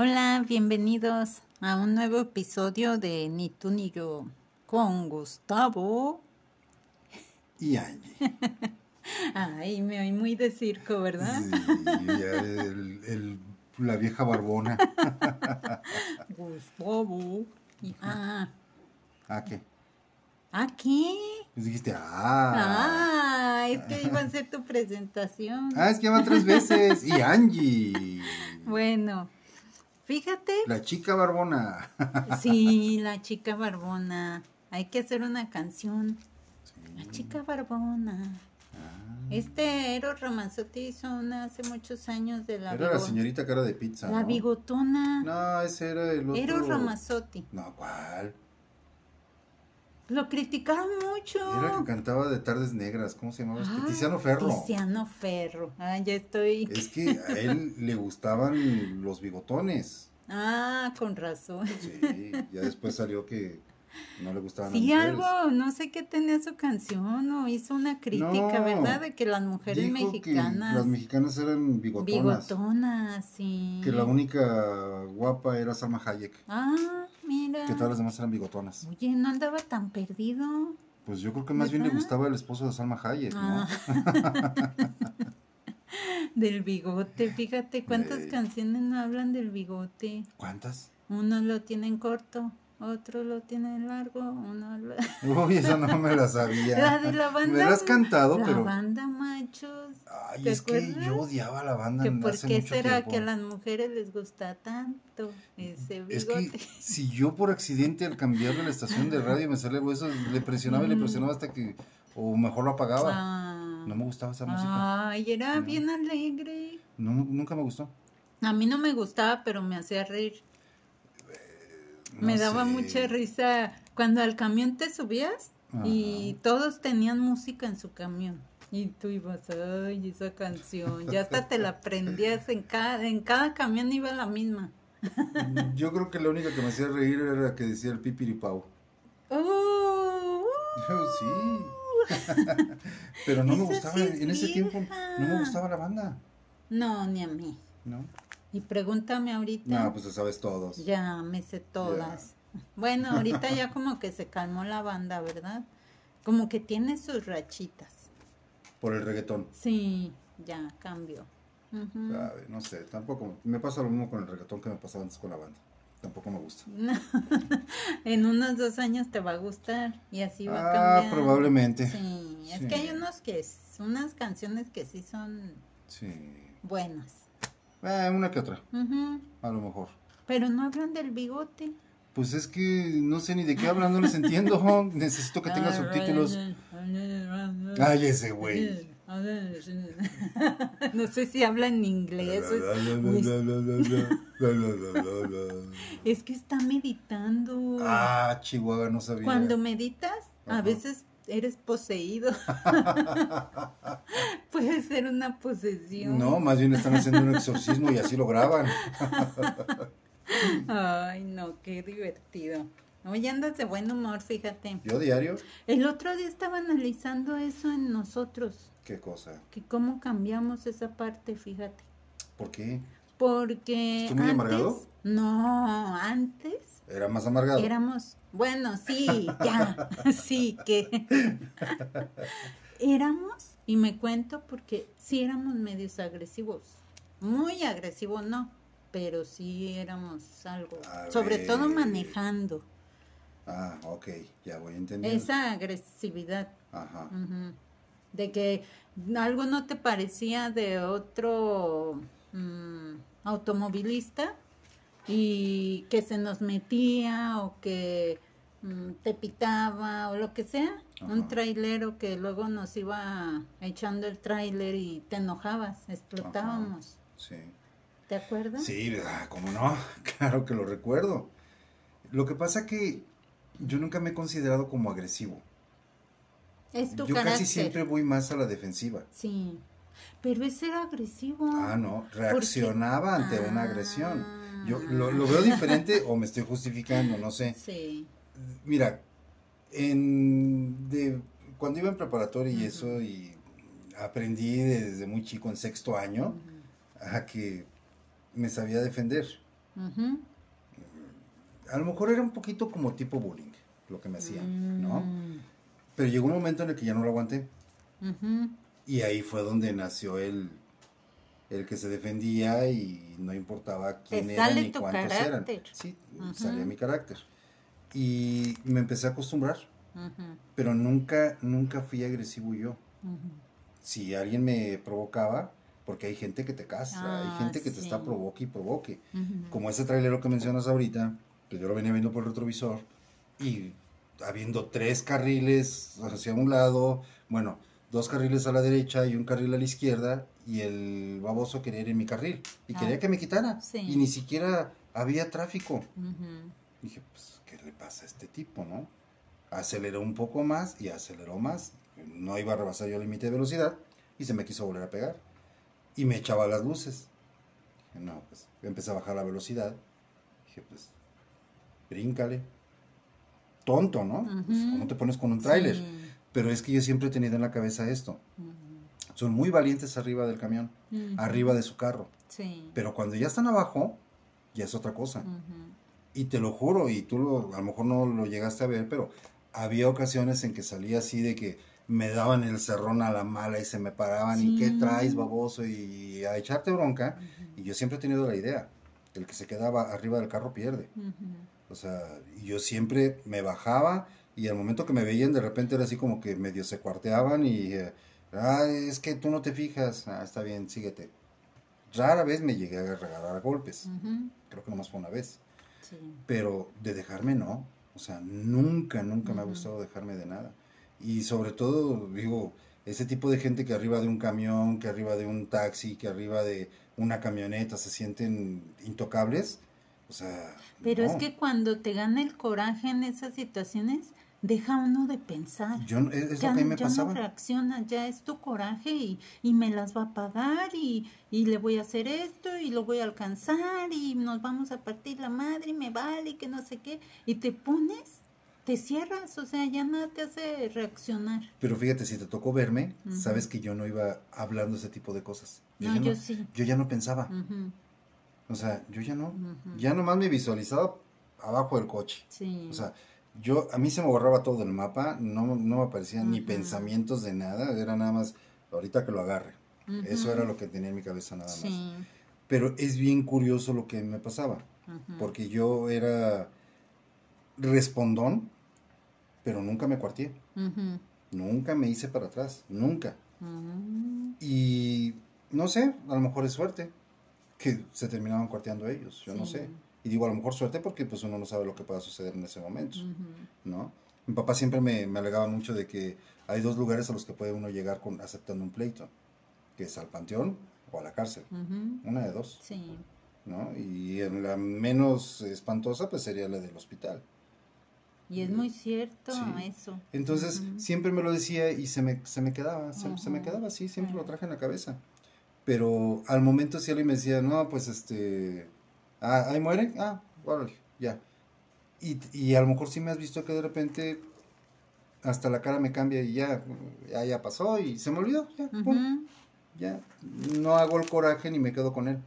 Hola, bienvenidos a un nuevo episodio de Ni tú ni yo con Gustavo. Y Angie. Ay, me oí muy de circo, ¿verdad? Sí, ya el- el- la vieja barbona. Gustavo. Y- ah, ¿Ah, qué? ¿ah, qué? Pues dijiste, ah. Ah, es que iba a hacer tu presentación. Ah, es que van tres veces. Y Angie. Bueno, fíjate. La chica barbona. Sí, la chica barbona. Hay que hacer una canción. La chica barbona. Ah. Este Eros Ramazzotti hizo una hace muchos años de la, Era la señorita cara de pizza. la ¿no? bigotona. No, ese era el otro. Eros Ramazzotti. No, ¿cuál? Lo criticaron mucho. Era que cantaba de Tardes Negras. ¿Cómo se llamaba? Ah, Tiziano Ferro. Tiziano Ferro. Ah, ya estoy. Es que a él le gustaban los bigotones. Ah, con razón. Sí, ya después salió que no le gustaban Sí, las mujeres. algo, no sé qué tenía su canción o hizo una crítica, No, ¿verdad? De que las mujeres Dijo mexicanas. que las mexicanas eran bigotonas. Bigotonas, sí. Que la única guapa era Salma Hayek. Ah, mira. Que todas las demás eran bigotonas. Oye, no andaba tan perdido. Pues yo creo que más bien le ¿Verdad? gustaba el esposo de Salma Hayek, ¿no? Ah. del bigote, fíjate cuántas Ey. canciones no hablan del bigote. ¿Cuántas? Unos lo tienen corto, otros lo tienen largo, uno lo... Uy, esa no me la sabía. La de la banda. Me la has cantado, la pero. banda machos. Ay, ¿te es que yo odiaba la banda Que por qué será tiempo. que a las mujeres les gusta tanto ese Es bigote. que si yo por accidente al cambiarle la estación de radio me sale eso, le presionaba y le presionaba hasta que, o mejor lo apagaba. Ah. No me gustaba esa música. Ay, era No. bien alegre. No, nunca me gustó. A mí no me gustaba, pero me hacía reír. No me daba mucha risa cuando al camión te subías y todos tenían música en su camión. Y tú ibas, ay, esa canción. Ya hasta te la aprendías en cada, en cada camión iba la misma. Yo creo que la única que me hacía reír era la que decía el pipiripau. ¡Oh! sí. Pero no me gustaba, sí es en ese tiempo no me gustaba la banda, No, ni a mí. ¿no? Y pregúntame ahorita. No, pues lo sabes todos. Ya, me sé todas. Bueno, ahorita ya como que se calmó la banda, ¿verdad? Como que tiene sus rachitas. Por el reggaetón. Sí, ya cambió. Ujú. Sabe, No sé, tampoco. Me pasa lo mismo con el reggaetón que me pasaba antes con la banda. Tampoco me gusta. en unos dos años te va a gustar y así va a Ah, cambiar. probablemente. Sí, es Sí. que hay unos que, unas canciones que sí son Sí. buenas. Eh, una que otra, a lo mejor. Pero no hablan del bigote. Pues es que no sé ni de qué hablan, no les entiendo. Necesito que tenga subtítulos. Ay, ese güey. No sé si habla en inglés. es- Es que está meditando. Ah, Chihuahua, no sabía. Cuando meditas, a veces eres poseído. Puede ser una posesión. No, más bien están haciendo un exorcismo y así lo graban. Ay, no, qué divertido. Oye, andas de buen humor, fíjate. Yo diario, El otro día estaba analizando eso en nosotros, qué cosa. que cómo cambiamos esa parte, fíjate. ¿Por qué? Porque ¿Estoy muy antes, amargado? no, antes Era más amargado. éramos, bueno, sí, ya, sí, que éramos, y me cuento porque sí éramos medios agresivos, muy agresivos no, pero sí éramos algo, A sobre todo manejando Ah, ok, ya voy entendiendo. esa agresividad. Ajá. De que algo no te parecía de otro mm, automovilista y que se nos metía o que mm, te pitaba o lo que sea. Un trailero que luego nos iba echando el trailer y te enojabas, explotábamos. Sí. ¿Te acuerdas? Sí, ah, ¿cómo no? Claro que lo recuerdo. Lo que pasa que yo nunca me he considerado como agresivo. Es tu yo carácter. casi siempre voy más a la defensiva. Sí. Pero ese era agresivo. Ah, no, reaccionaba Porque- ante una Ah. agresión. Yo lo, lo veo diferente o me estoy justificando, no sé. Sí. Mira, en de cuando iba en preparatoria y eso y aprendí desde muy chico en sexto año a que me sabía defender. A lo mejor era un poquito como tipo bullying lo que me hacían, ¿no? Mm. Pero llegó un momento en el que ya no lo aguanté. Y ahí fue donde nació el, el que se defendía y no importaba quién era ni cuántos carácter. eran. Sí, Ujú. salía mi carácter. Y me empecé a acostumbrar, pero nunca, nunca fui agresivo yo. Si alguien me provocaba, porque hay gente que te castra, Ah, hay gente que te está provoque y provoque. Como ese trailero que mencionas ahorita, que yo lo venía viendo por el retrovisor, y habiendo tres carriles hacia un lado, bueno, dos carriles a la derecha y un carril a la izquierda, y el baboso quería ir en mi carril, y Ah, quería que me quitara, sí. y ni siquiera había tráfico. Dije, pues, ¿qué le pasa a este tipo, no? Aceleró un poco más y aceleró más. No iba a rebasar yo el límite de velocidad y se me quiso volver a pegar. Y me echaba las luces. Dije, no, pues, empecé a bajar la velocidad. Dije, pues, bríncale. Tonto, ¿no? Pues, Ujú. ¿cómo te pones con un tráiler? Sí. Pero es que yo siempre he tenido en la cabeza esto. Son muy valientes arriba del camión, arriba de su carro. Sí. Pero cuando ya están abajo, ya es otra cosa. Y te lo juro, y tú lo, a lo mejor no lo llegaste a ver, pero había ocasiones en que salía así de que me daban el cerrón a la mala y se me paraban y qué traes, baboso, y a echarte bronca. Y yo siempre he tenido la idea, el que se quedaba arriba del carro pierde. O sea, yo siempre me bajaba y al momento que me veían de repente era así como que medio se cuarteaban y, eh, ah, es que tú no te fijas, ah, está bien, síguete. Rara vez me llegué a regalar a golpes, creo que nomás fue una vez. Sí. pero de dejarme no. O sea, nunca, nunca me ha gustado dejarme de nada. Y sobre todo, digo, ese tipo de gente que arriba de un camión, que arriba de un taxi, que arriba de una camioneta se sienten intocables. O sea, Pero es que cuando te gana el coraje en esas situaciones, deja uno de pensar. yo, no- es, ya lo que me ya pasaba. no reacciona, ya es tu coraje y, y me las va a pagar y, y le voy a hacer esto y lo voy a alcanzar y nos vamos a partir la madre y me vale y que no sé qué. Y te pones, te cierras, o sea, ya nada te hace reaccionar. Pero fíjate, si te tocó verme, sabes que yo no iba hablando ese tipo de cosas. No, ya yo no, sí. yo ya no pensaba. O sea, yo ya no. Ya nomás me visualizaba abajo del coche. Sí. O sea, yo, a mí se me borraba todo el mapa, no, no me aparecían ni pensamientos de nada, era nada más, ahorita que lo agarre. Eso era lo que tenía en mi cabeza nada más. Sí. Pero es bien curioso lo que me pasaba, porque yo era respondón, pero nunca me cuartié, Ujú, nunca me hice para atrás, nunca. ujú. Y no sé, a lo mejor es suerte que se terminaban cuarteando ellos, yo no sé. Y digo a lo mejor suerte porque pues uno no sabe lo que pueda suceder en ese momento. ¿no? Mi papá siempre me, me alegaba mucho de que hay dos lugares a los que puede uno llegar con, aceptando un pleito, que es al panteón o a la cárcel, una de dos, Sí. ¿no? Y en la menos espantosa pues sería la del hospital. Y es muy cierto Sí. eso. Entonces siempre me lo decía y se me, se me quedaba, se, se me quedaba así, siempre lo Sí. traje en la cabeza. Pero al momento si alguien me decía, no, pues este, ah, ahí muere, ah, órale, ya. Y, y a lo mejor sí me has visto que de repente hasta la cara me cambia y ya, ya, ya pasó y se me olvidó, ya, pum, ya. No hago el coraje ni me quedo con él.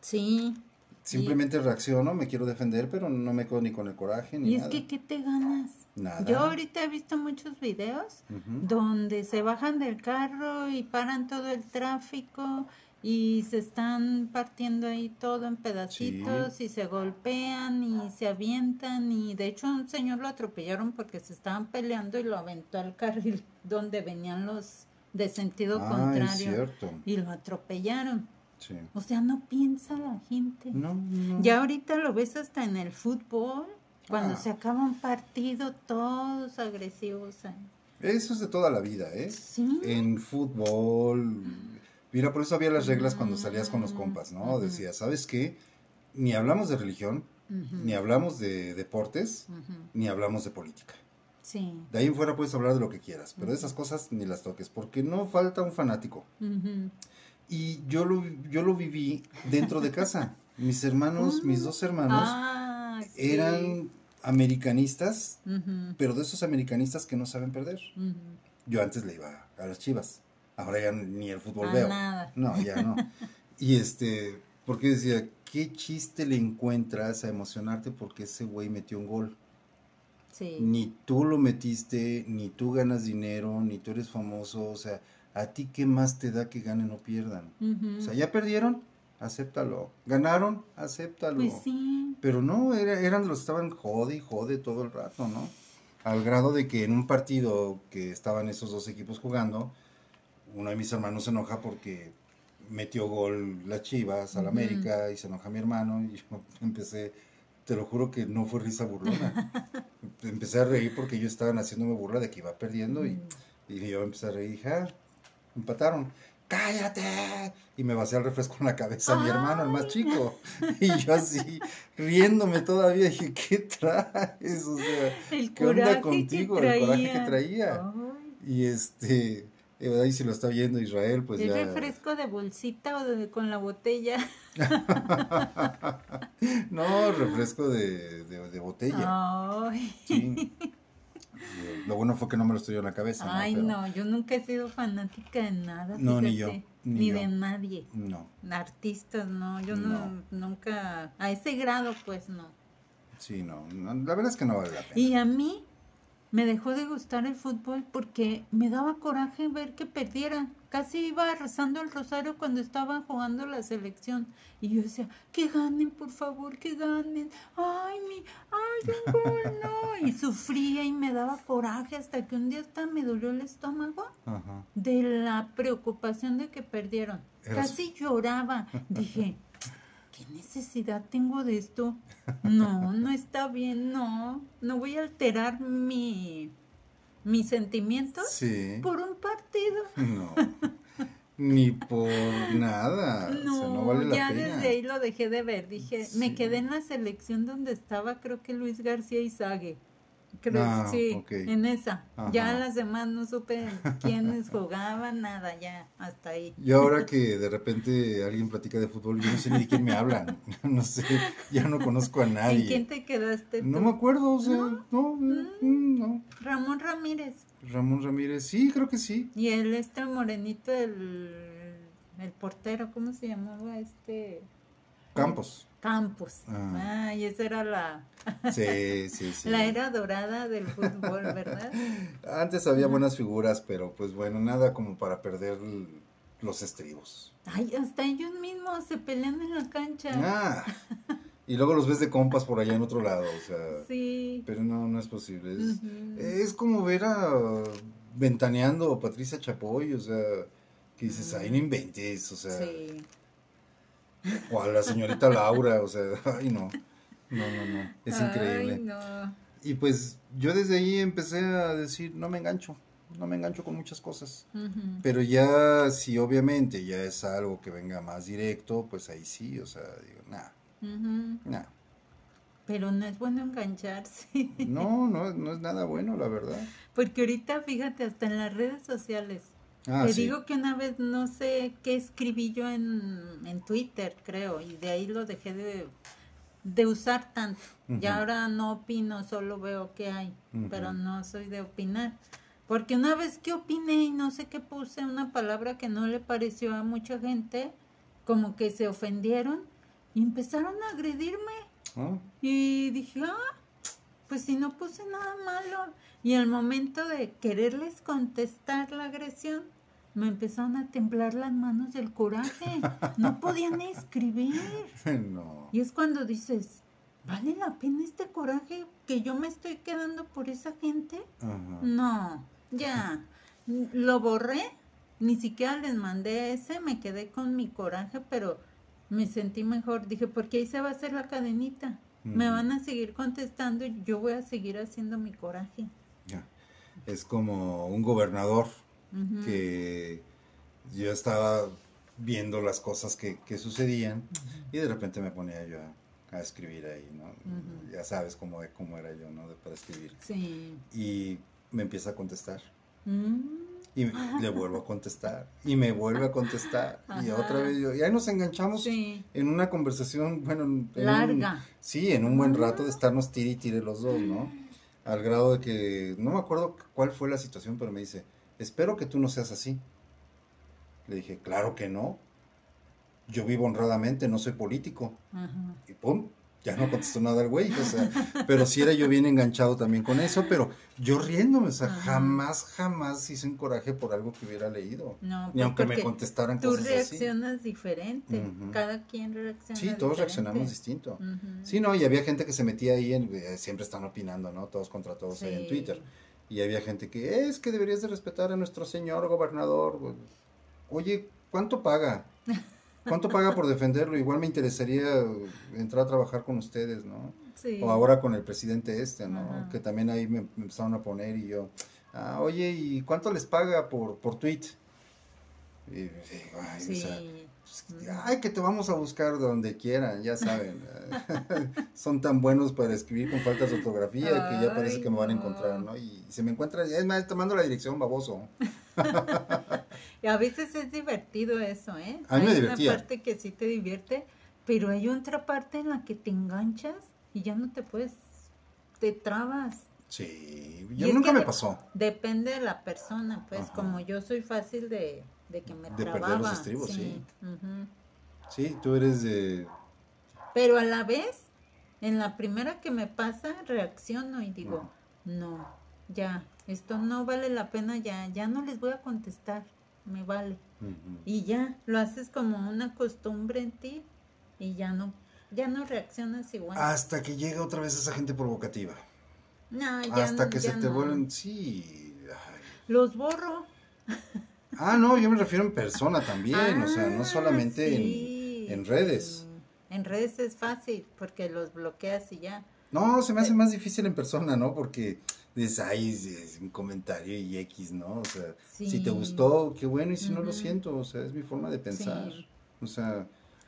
Sí. Simplemente reacciono, me quiero defender, pero no me quedo ni con el coraje ni Y es nada. que, ¿qué te ganas? Nada. Yo ahorita he visto muchos videos donde se bajan del carro y paran todo el tráfico y se están partiendo ahí todo en pedacitos y se golpean y se avientan y de hecho a un señor lo atropellaron porque se estaban peleando y lo aventó al carril donde venían los de sentido Ah, es contrario cierto. y lo atropellaron. Sí. O sea, no piensa la gente. No, no. Ya ahorita lo ves hasta en el fútbol, cuando Ah. se acaba un partido, todos agresivos. Eso es de toda la vida, ¿eh? Sí. En fútbol. Mira, por eso había las reglas cuando salías con los Mm, compas, ¿no? ujú. Decía, ¿sabes qué? Ni hablamos de religión, ni hablamos de deportes, ni hablamos de política. Sí. De ahí en fuera puedes hablar de lo que quieras, pero Ujú. esas cosas ni las toques, porque no falta un fanático. Y yo lo, yo lo viví dentro de casa. Mis hermanos, mis dos hermanos, Ah, sí. eran americanistas, pero de esos americanistas que no saben perder. Yo antes le iba a las chivas. Ahora ya ni el fútbol veo. nada. No, ya no. y este, Porque decía, ¿qué chiste le encuentras a emocionarte porque ese güey metió un gol? Sí. Ni tú lo metiste, ni tú ganas dinero, ni tú eres famoso, o sea, ¿a ti qué más te da que ganen o pierdan? O sea, ya perdieron, acéptalo. Ganaron, acéptalo. Pues sí. Pero no, era- eran los que estaban jode y jode todo el rato, ¿no? Al grado de que en un partido que estaban esos dos equipos jugando, uno de mis hermanos se enoja porque metió gol las Chivas al. América y se enoja mi hermano y yo empecé, te lo juro que no fue risa burlona. empecé a reír porque ellos estaban haciéndome burla de que iba perdiendo y, y yo empecé a reír y dije, ah, empataron. ¡Cállate! Y me vacié el refresco en la cabeza a mi hermano, el más chico. Y yo así, riéndome todavía, dije, ¿qué traes? O sea, El ¿qué onda contigo? que El coraje que traía. traía. Ay. Y este, eh, ahí si lo está viendo Israel, pues ¿Es ya. refresco de bolsita o de, con la botella? no, refresco de, de, de botella. Ay, Sí. Lo bueno fue que no me lo estoy en la cabeza. ¿no? Ay, Pero- no, yo nunca he sido fanática de nada. No, ni yo, ni Ni yo. de nadie. No, Artistas, no, yo no. No. nunca, a ese grado, pues no. sí, no, La verdad es que no vale la pena. Y a mí me dejó de gustar el fútbol porque me daba coraje ver que perdieran. Casi iba rezando el rosario cuando estaban jugando la selección. Y yo decía, que ganen, por favor, que ganen. Ay, mi, ay, un gol, no. Y sufría y me daba coraje hasta que un día hasta me dolió el estómago Ajá. de la preocupación de que perdieron. Casi lloraba. Dije, ¿qué necesidad tengo de esto? No, no está bien, no. No voy a alterar mi, mis sentimientos Sí. por un partido. No. Ni por nada. No, o sea, no vale la ya pena. desde ahí lo dejé de ver. Dije, Sí. me quedé en la selección donde estaba, creo que Luis García Izague. Creo, Ah, sí, ok. en esa. Ajá. Ya las demás no supe quiénes jugaban, nada, ya, hasta ahí. Y ahora que de repente alguien platica de fútbol, yo no sé ni de quién me hablan. No sé, ya no conozco a nadie. ¿En quién te quedaste No tú? me acuerdo, o sea, no, mm, no. Ramón Ramírez. Ramón Ramírez, sí, creo que sí. Y el este morenito, el, el portero, ¿cómo se llamaba este? Campos. Campos. Ah. Ay, esa era la, Sí, sí, sí. la era dorada del fútbol, ¿verdad? Antes había buenas figuras, pero pues bueno, nada como para perder los estribos. Ay, hasta ellos mismos se pelean en la cancha. Ah, y luego los ves de compas por allá en otro lado, o sea, Sí. pero no, no es posible. Es, como ver a Ventaneando o Patricia Chapoy, o sea, que dices, ay, no inventes, o sea, Sí. O a la señorita Laura, o sea, ay, no, no, no, no, es increíble. Ay, no. Y pues yo desde ahí empecé a decir, no me engancho, no me engancho con muchas cosas. Pero ya, si obviamente ya es algo que venga más directo, pues ahí sí, o sea, digo, Ujú. nah. Pero no es bueno engancharse. No, no, no es nada bueno, la verdad. Porque ahorita, fíjate, hasta en las redes sociales. Ah, Te sí. digo que una vez no sé qué escribí yo en, en Twitter, creo, y de ahí lo dejé de, de usar tanto. Ya Ujú. ahora no opino, solo veo qué hay, pero no soy de opinar. Porque una vez que opiné y no sé qué puse una palabra que no le pareció a mucha gente, como que se ofendieron y empezaron a agredirme. Ah, Y dije, ah, pues si no puse nada malo. Y al momento de quererles contestar la agresión, me empezaron a temblar las manos del coraje. No podían escribir. no. Y es cuando dices, ¿vale la pena este coraje que yo me estoy quedando por esa gente? Ajá. No, ya. Lo borré, ni siquiera les mandé ese, me quedé con mi coraje, pero me sentí mejor. Dije, porque ahí se va a hacer la cadenita. Me van a seguir contestando y yo voy a seguir haciendo mi coraje. Ya. Es como un gobernador Que yo estaba viendo las cosas que, que sucedían y de repente me ponía yo a, a escribir ahí, ¿no? Ya sabes cómo, cómo era yo, ¿no? De- para escribir. Sí. Y me empieza a contestar. Mm. Y le vuelvo a contestar. Y me vuelve a contestar. Y otra vez yo. Y ahí nos enganchamos Sí. en una conversación, bueno, un- Larga. sí, en un buen rato de estarnos tire y tire los dos, ¿no? Al grado de que, no me acuerdo cuál fue la situación, pero me dice, espero que tú no seas así. Le dije, claro que no. yo vivo honradamente, no soy político. Ajá. Y pum, ya no contestó nada el güey, o sea, pero sí era yo bien enganchado también con eso, pero yo riéndome, o sea, Ajá. jamás, jamás hice un coraje por algo que hubiera leído. No, Ni pues aunque me contestaran Tú cosas así. reaccionas diferente. Cada quien reacciona Sí, todos diferente. reaccionamos distinto. Ujú. Sí, no, y había gente que se metía ahí, en, eh, siempre están opinando, ¿no? Todos contra todos ahí en Sí. Twitter. Y había gente que, es que deberías de respetar a nuestro señor gobernador. Oye, ¿cuánto paga? ¿Cuánto paga por defenderlo? Igual me interesaría entrar a trabajar con ustedes, ¿no? Sí. O ahora con el presidente este, ¿no? Ajá. Que también ahí me, me empezaron a poner y yo, ah, oye, ¿y cuánto les paga por, por tweet? Y digo, ay, o Sí. sea, pues, ay, que te vamos a buscar donde quieran, ya saben. Son tan buenos para escribir con faltas de ortografía que ya parece Ay, que me van a encontrar, ¿no? Y se me encuentran, es más, te mando la dirección, baboso. Y a veces es divertido eso, ¿eh? A mí me hay divertía. una parte que sí te divierte, pero hay otra parte en la que te enganchas y ya no te puedes, te trabas. Sí, Y yo nunca me pasó. Depende de la persona, pues Ajá. como yo soy fácil de, de que me De perder trababa. los estribos, sí. Sí, tú eres de... Pero a la vez, en la primera que me pasa, reacciono y digo, no, ya, esto no vale la pena, ya, ya no les voy a contestar, me vale. Y ya, lo haces como una costumbre en ti y ya no, ya no reaccionas igual. Hasta que llega otra vez esa gente provocativa. no, ya Hasta no, que ya se te no. vuelven... Sí. ay. Los borro. Ah, no, yo me refiero en persona también, o sea, no Ah, solamente sí. en, en redes. En redes es fácil porque los bloqueas y ya. No, se me hace más difícil en persona, ¿no? Porque dices, ay, es, un comentario y X, ¿no? O sea, si te gustó, qué bueno, y si no lo siento, o sea, es mi forma de pensar. Sí. O sea,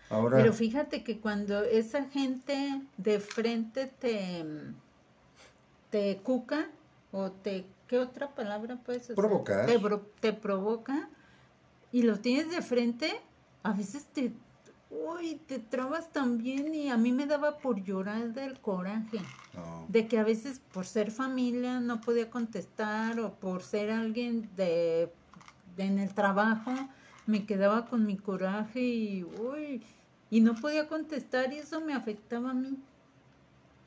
ahora... Pero fíjate que cuando esa gente de frente te, te cuca o te, ¿qué otra palabra puedes usar? Provocar. Te, te provoca y lo tienes de frente, a veces te, uy, te trabas también y a mí me daba por llorar del coraje. no. De que a veces por ser familia no podía contestar o por ser alguien de, de en el trabajo me quedaba con mi coraje y uy, y no podía contestar y eso me afectaba a mí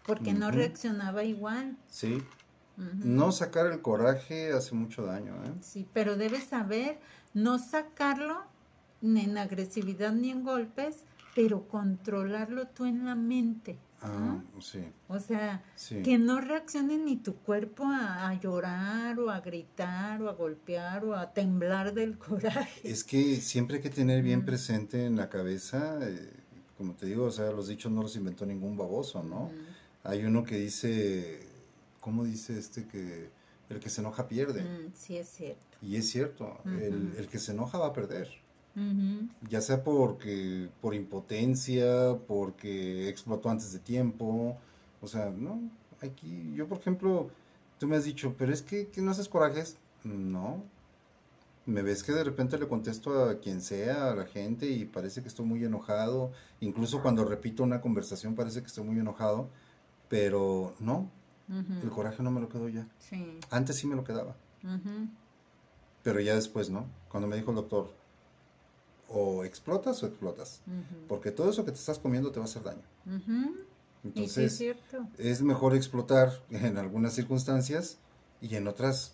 porque no reaccionaba igual. Sí, No sacar el coraje hace mucho daño, ¿eh? Sí, pero debes saber no sacarlo ni en agresividad ni en golpes, pero controlarlo tú en la mente. Ah, ¿no? sí, O sea, sí. Que no reaccione ni tu cuerpo a, a llorar o a gritar o a golpear o a temblar del coraje. Es que siempre hay que tener bien presente en la cabeza, eh, como te digo, o sea, los dichos no los inventó ningún baboso, ¿no? Hay uno que dice, ¿cómo dice este que el que se enoja pierde? Mm, sí, es cierto. Y es cierto, el, que se enoja va a perder. Ya sea porque por impotencia, porque explotó antes de tiempo, o sea, no, aquí yo por ejemplo, tú me has dicho, pero es que, que no haces corajes, no, me ves que de repente le contesto a quien sea, a la gente y parece que estoy muy enojado, incluso cuando repito una conversación parece que estoy muy enojado, pero no, el coraje no me lo quedo ya, Sí. antes sí me lo quedaba. Pero ya después, ¿no? Cuando me dijo el doctor, o explotas o explotas. Porque todo eso que te estás comiendo te va a hacer daño. sí es Entonces, cierto. es mejor explotar en algunas circunstancias y en otras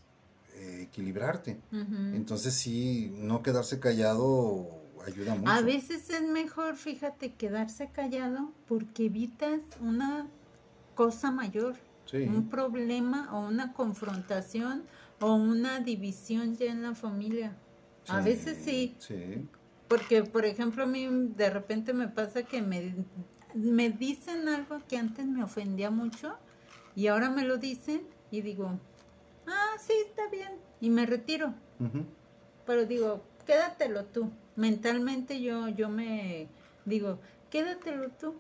eh, equilibrarte. Entonces, sí, no quedarse callado ayuda mucho. A veces es mejor, fíjate, quedarse callado porque evitas una cosa mayor. Sí, un problema o una confrontación o una división ya en la familia. A veces sí, Sí, porque por ejemplo a mí de repente me pasa que me, me dicen algo que antes me ofendía mucho y ahora me lo dicen y digo, ah, sí, está bien, y me retiro, pero digo, quédatelo tú. Mentalmente yo, yo me digo, quédatelo tú,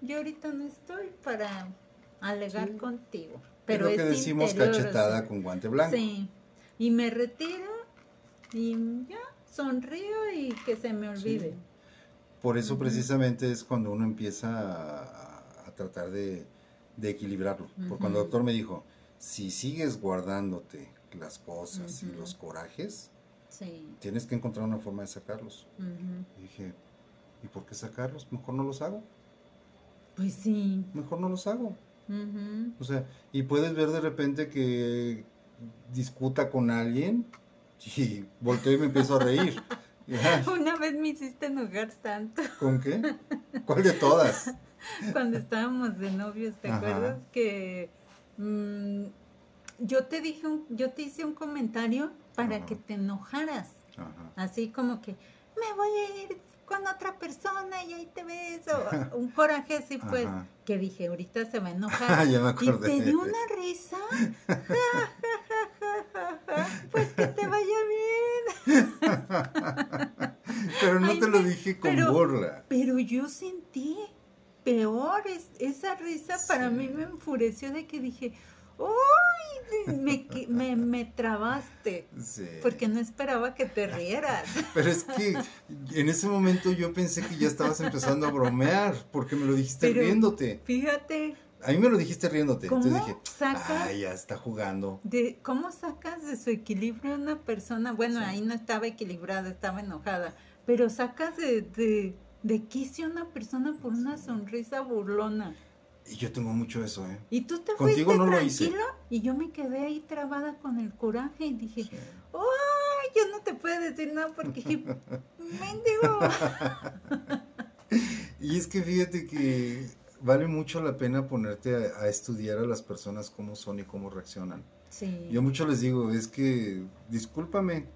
yo ahorita no estoy para alegar Sí. contigo. Pero Pero lo que es decimos interior, cachetada o sea, con guante blanco. Sí, y me retiro y ya sonrío y que se me olvide. Sí. Por eso precisamente es cuando uno empieza a, a tratar de, de equilibrarlo. Porque cuando el doctor me dijo, si sigues guardándote las cosas y Ujú. los corajes, Sí. tienes que encontrar una forma de sacarlos. ujú. Y dije, ¿Y por qué sacarlos? Mejor no los hago. Pues sí. Mejor no los hago. O sea, y puedes ver de repente que discuta con alguien y volteo y me empiezo a reír. Una vez me hiciste enojar tanto ¿Con qué? ¿Cuál de todas? cuando estábamos de novios, ¿te Ajá. acuerdas? Que mm, yo te dije, un- yo te hice un comentario para Ajá. que te enojaras. Ajá. Así como que me voy a ir con otra persona y ahí te ves. o un coraje así, pues. Ajá. Que dije, ahorita se va a enojar. ya me Y acordé. te dio una risa. Pues que te vaya bien. Pero no Ay, te lo dije con pero- burla. Pero yo sentí peor. es- esa risa para mí me enfureció de que dije, ¡Uy! Me, me, me trabaste. Sí. Porque no esperaba que te rieras. Pero es que en ese momento yo pensé que ya estabas empezando a bromear, porque me lo dijiste Pero- riéndote. Fíjate, A mí me lo dijiste riéndote. ¿cómo Entonces dije, sacas ay, ya está jugando. de cómo sacas de su equilibrio a una persona? Bueno, Sí. ahí no estaba equilibrada, estaba enojada, pero sacas de, de, de quicio a una persona por una sonrisa burlona. Y yo tengo mucho eso, ¿eh? Y tú te Contigo fuiste no lo hice. tranquilo y yo me quedé ahí trabada con el coraje y dije, Sí. ¡ay! Yo no te puedo decir nada porque mendigo. Y es que fíjate que vale mucho la pena ponerte a, a estudiar a las personas cómo son y cómo reaccionan. Sí. Yo mucho les digo, es que discúlpame,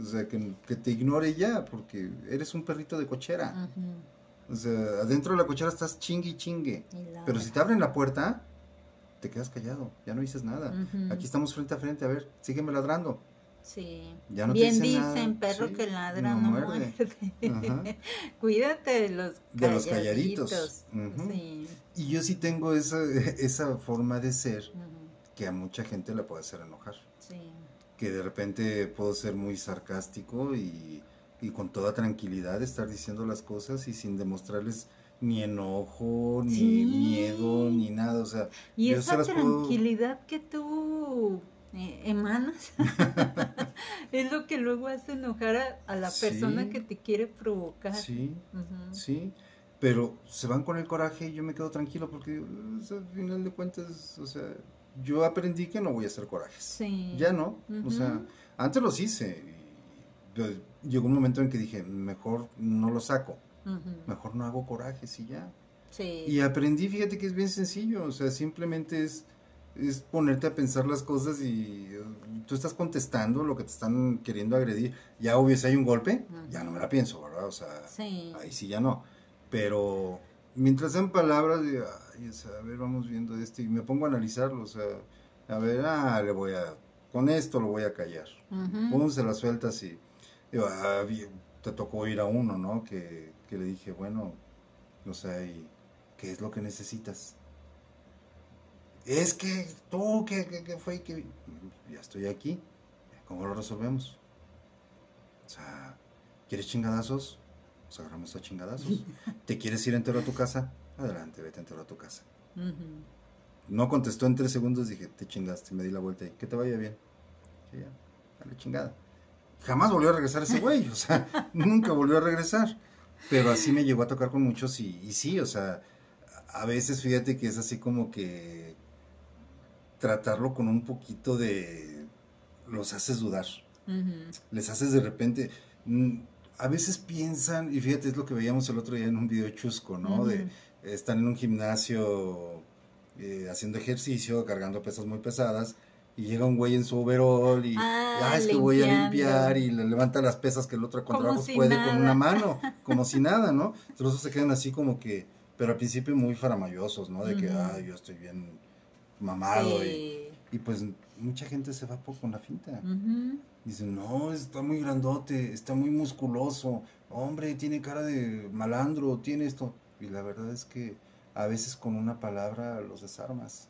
o sea, que, que te ignore ya, porque eres un perrito de cochera. Ujú. O sea, adentro de la cochera estás chingue y chingue. La Pero si te abren la puerta, te quedas callado, ya no dices nada. Aquí estamos frente a frente, a ver, sígueme ladrando. Sí. Ya no te Bien dicen dicen, nada, perro sí, que ladra no no, muerde. Cuídate de los De los calladitos. calladitos. Sí. Y yo sí tengo esa, esa forma de ser que a mucha gente le puede hacer enojar. Sí. Que de repente puedo ser muy sarcástico y, y con toda tranquilidad estar diciendo las cosas y sin demostrarles ni enojo, ni Sí. miedo, ni nada. O sea, Y Yo se esa puedo- tranquilidad que tú eh, emanas es lo que luego hace enojar a, a la Sí. persona que te quiere provocar. sí, sí. Pero se van con el coraje y yo me quedo tranquilo porque o sea, al final de cuentas, o sea, yo aprendí que no voy a hacer corajes. Sí. Ya no. O sea, antes los hice. y, pues, llegó un momento en que dije, mejor no lo saco. Ujú. Mejor no hago corajes y ya. Sí. Y aprendí, fíjate que es bien sencillo, o sea, simplemente es, es ponerte a pensar las cosas y eh, tú estás contestando lo que te están queriendo agredir. Ya obvio, si hay un golpe, ya Ujú. no me la pienso, ¿verdad? O sea, Sí. ahí sí ya no. Pero mientras sean palabras, de, ay, o sea, a ver, vamos viendo esto y me pongo a analizarlo, o sea, a ver, ah, le voy a, con esto lo voy a callar. Ujú. Pum, se la sueltas y digo, ah, te tocó ir a uno, ¿no? Que, que le dije, bueno, o sea, ¿y qué es lo que necesitas? Es que tú, que, que, que fue? que Ya estoy aquí, ¿cómo lo resolvemos? O sea, ¿quieres chingadazos? Nos agarramos a chingadazos. ¿Te quieres ir entero a tu casa? Adelante, vete entero a tu casa. No contestó en tres segundos, dije, te chingaste, me di la vuelta y que te vaya bien. Ya, dale chingada. Jamás volvió a regresar ese güey, o sea, nunca volvió a regresar. Pero así me llegó a tocar con muchos y, y sí, o sea, a veces fíjate que es así como que tratarlo con un poquito de... los haces dudar, les haces de repente... mm, A veces piensan, y fíjate, es lo que veíamos el otro día en un video chusco, ¿no? De, están en un gimnasio eh, haciendo ejercicio, cargando pesas muy pesadas, y llega un güey en su overall y Ah, "Ah, es que voy a limpiar y le levanta las pesas que el otro con Como trabajos si puede con una mano, como si nada, ¿no? Entonces se quedan así como que, pero al principio muy faramayosos, ¿no? De que, ah, yo estoy bien mamado y, Sí. y pues mucha gente se va poco con la finta. Dicen, no, está muy grandote, está muy musculoso, hombre, tiene cara de malandro, tiene esto. Y la verdad es que a veces con una palabra los desarmas,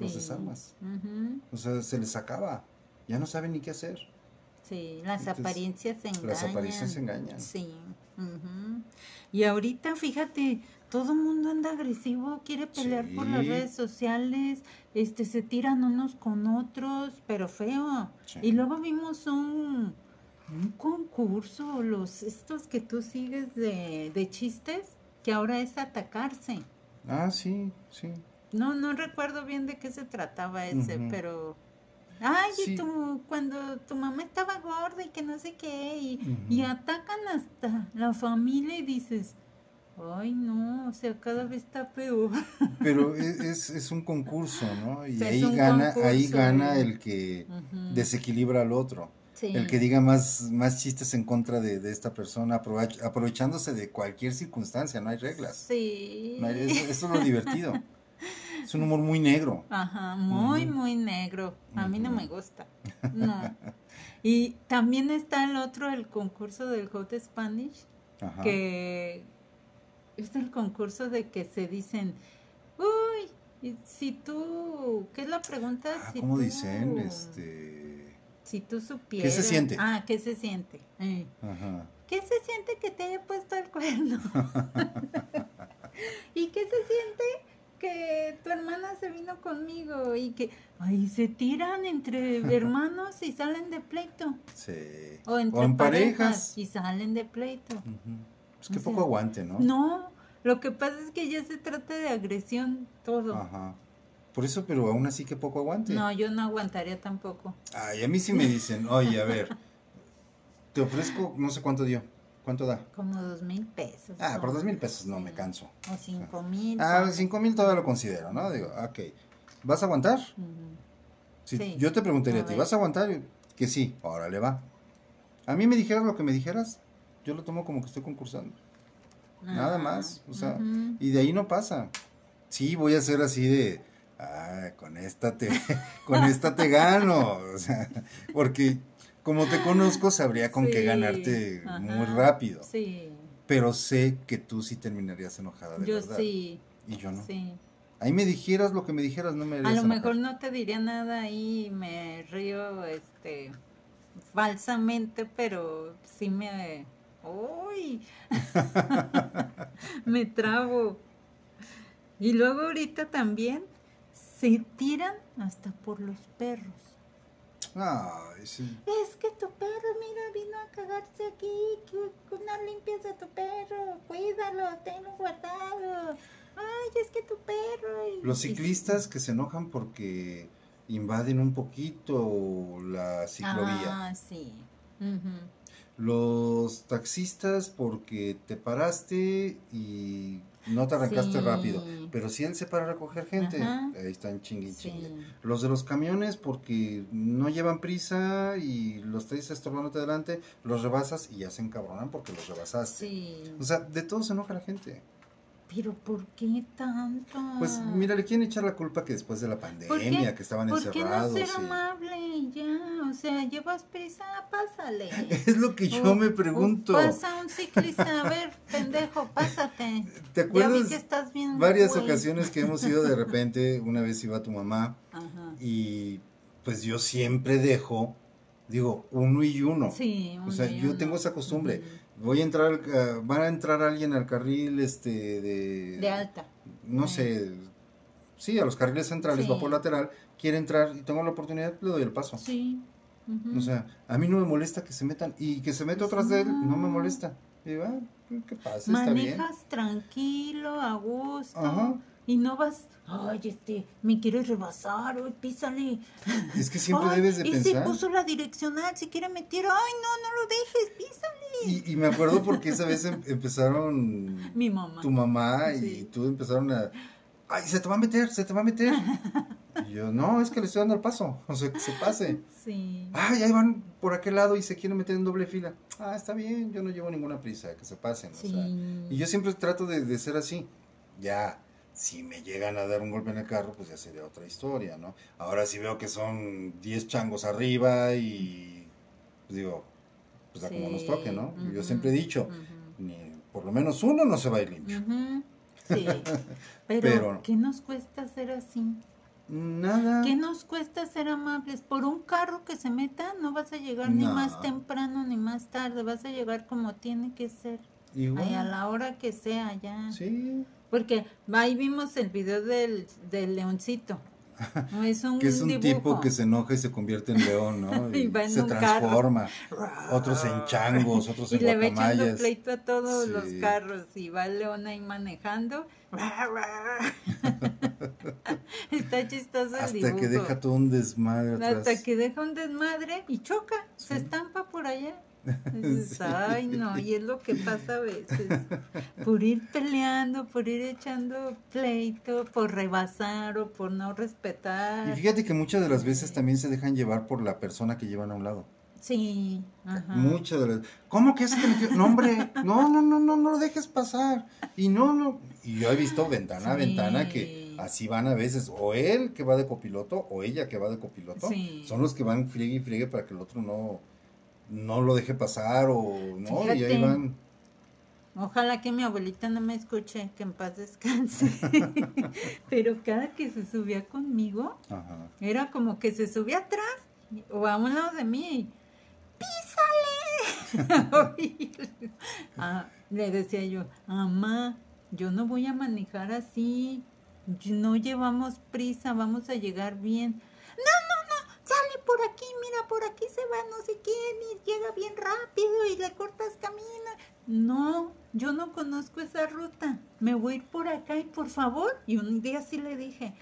los Sí. desarmas. Ujú. O sea, se les acaba, ya no saben ni qué hacer. Sí, las Entonces, apariencias se engañan. Las apariencias engañan. Sí. ujú. Y ahorita, fíjate, todo el mundo anda agresivo, quiere pelear por las Sí. redes sociales, este, se tiran unos con otros, pero feo. Sí. Y luego vimos un un concurso, los estos que tú sigues de, de chistes, que ahora es atacarse. Ah, sí, sí. No, no recuerdo bien de qué se trataba ese, pero... Ay, y tu, cuando tu mamá estaba gorda y que no sé qué, y, y atacan hasta la familia y dices, ay no, o sea, cada vez está peor. Pero es, es, es un concurso, ¿no? Y ahí gana, ahí gana eh. el que desequilibra al otro. Sí. El que diga más, más chistes en contra de, de esta persona, aprovech- aprovechándose de cualquier circunstancia, no hay reglas. Sí. No hay- eso, eso es lo divertido. Es un humor muy negro. Ajá, muy, muy negro. A mí no me gusta. No. Y también está el otro, el concurso del Hot Spanish, Ajá. que es el concurso de que se dicen, uy, si tú, ¿qué es la pregunta? Ah, si ¿Cómo tú- dicen? Este... Si tú supieras. ¿Qué se siente? Ah, ¿qué se siente? Eh. Ajá. ¿Qué se siente que te haya puesto el cuerno? ¿Y qué se siente que tu hermana se vino conmigo y que ahí se tiran entre hermanos y salen de pleito? Sí. O entre en parejas, parejas. y salen de pleito. Pues que O sea, poco aguante, ¿no? No, lo que pasa es que ya se trata de agresión todo. Ajá. Por eso, pero aún así que poco aguante. No, yo no aguantaría tampoco. Ay, a mí sí me dicen, oye, a ver, te ofrezco, no sé cuánto dio. ¿Cuánto da? Como dos mil pesos. Ah, por dos mil pesos no me canso. O cinco mil. Ah, cinco mil todavía lo considero, ¿no? Digo, ok. ¿Vas a aguantar? Si Sí. Yo te preguntaría A ti. ¿vas a aguantar? Que sí, órale, va. A mí me dijeras lo que me dijeras, yo lo tomo como que estoy concursando. Nada Ah, más, o sea, y de ahí no pasa. Sí, voy a ser así de, ah, con esta te, con esta te gano, o sea, porque como te conozco sabría con qué ganarte ajá, muy rápido, Sí, pero sé que tú sí terminarías enojada de yo verdad. sí, Y yo no. sí. Ahí me dijeras lo que me dijeras, no me A lo mejor no te diría nada y me río, este, falsamente, pero sí me, uy, me trabo. Y luego ahorita también se tiran hasta por los perros. Ay, sí. Es que tu perro, mira, vino a cagarse aquí, no limpias a tu perro, cuídalo, tenlo guardado. Ay, es que tu perro. y- Los ciclistas que se enojan porque invaden un poquito la ciclovía. Ah, sí. Los taxistas porque te paraste y no te arrancaste Sí. rápido. Pero si él se para a recoger gente, Ajá. ahí están chingue y chingue. Sí. Los de los camiones porque no llevan prisa y los traes estorbándote adelante, los rebasas y ya se encabronan porque los rebasaste. Sí. O sea, de todo se enoja la gente. Pero ¿por qué tanto? Pues mira, le quieren echar la culpa que después de la ¿Por pandemia, que estaban ¿Por qué no encerrados. ser y- amable y ya? O sea, llevas prisa, pásale. Es lo que yo O- me pregunto. Pasa un ciclista, a ver, pendejo, pásate. ¿Te Ya vi acuerdas que estás bien. varias güey. ocasiones que hemos ido de repente? Una vez iba tu mamá Ajá. y pues yo siempre dejo, digo, uno y uno. Sí, O sea, yo uno. tengo esa costumbre. Voy a entrar, al ca- van a entrar alguien al carril este de... De alta. No sé, sí, a los carriles centrales, Sí. va por lateral, quiere entrar y tengo la oportunidad, le doy el paso. Sí. ujú. O sea, a mí no me molesta que se metan y que se meta atrás de él, no me molesta. Y digo, ah, ¿qué pasa? Está bien. Manejas tranquilo, a gusto. Ajá. Y no vas, ay, este, me quieres rebasar, hoy písale. Es que siempre Ay, debes de y pensar. se puso la direccional, si quiere meter, ay, no, no lo dejes, písale. Y, y me acuerdo porque esa vez em- empezaron Mi mamá. tu mamá y tú empezaron a... Ay, se te va a meter, se te va a meter. Y yo, no, es que le estoy dando el paso, o sea, que se pase. Sí. Ay, ahí van por aquel lado y se quieren meter en doble fila. Ah, está bien, yo no llevo ninguna prisa, que se pasen. o Sí. sea. y yo siempre trato de, de ser así. Ya, si me llegan a dar un golpe en el carro, pues ya sería otra historia, ¿no? Ahora si veo que son 10 changos arriba y pues digo, pues a como nos Sí, toque, ¿no? Yo siempre he dicho, ni, por lo menos uno no se va a ir limpio. ujú, Sí. Pero, Pero- ¿qué nos cuesta ser así? Nada. ¿Qué nos cuesta ser amables? Por un carro que se meta, no vas a llegar ni más temprano ni más tarde, vas a llegar como tiene que ser. Igual. Ay, a la hora que sea, ya. Sí. Porque ahí vimos el video del, del leoncito. Es un que es un dibujo. tipo que se enoja y se convierte en león, ¿no? Y va en se carro. transforma. Otros en changos, otros Y en le va echando guacamayas. pleito a todos Sí. los carros y va el león ahí manejando. Está chistoso el Hasta dibujo. que deja todo un desmadre atrás. Hasta que deja un desmadre y choca, se estampa por allá. Dices, Sí. Ay, no, y es lo que pasa a veces. Por ir peleando, por ir echando pleito, por rebasar o por no Y respetar. fíjate que muchas de las veces también se dejan llevar por la persona que llevan a un lado. Sí, ajá. Muchas de las ¿Cómo que ese que metió? No, hombre, no, no, no, no, no lo dejes pasar. Y no, no. Y yo he visto ventana a Sí. ventana que así van a veces. O él que va de copiloto o ella que va de copiloto. Sí. Son los que van friegue y friegue para que el otro no, no lo deje pasar o no. Y ahí van. Ojalá que mi abuelita no me escuche, que en paz descanse. Pero cada que se subía conmigo, Ajá. era como que se subía atrás o a un lado de mí y ¡písale! Ah, le decía yo, mamá, yo no voy a manejar así, no llevamos prisa, vamos a llegar bien. Sale por aquí, mira, por aquí se va no sé quién y llega bien rápido y le cortas camino. No, yo no conozco esa ruta, me voy a ir por acá y por favor, y un día sí le dije,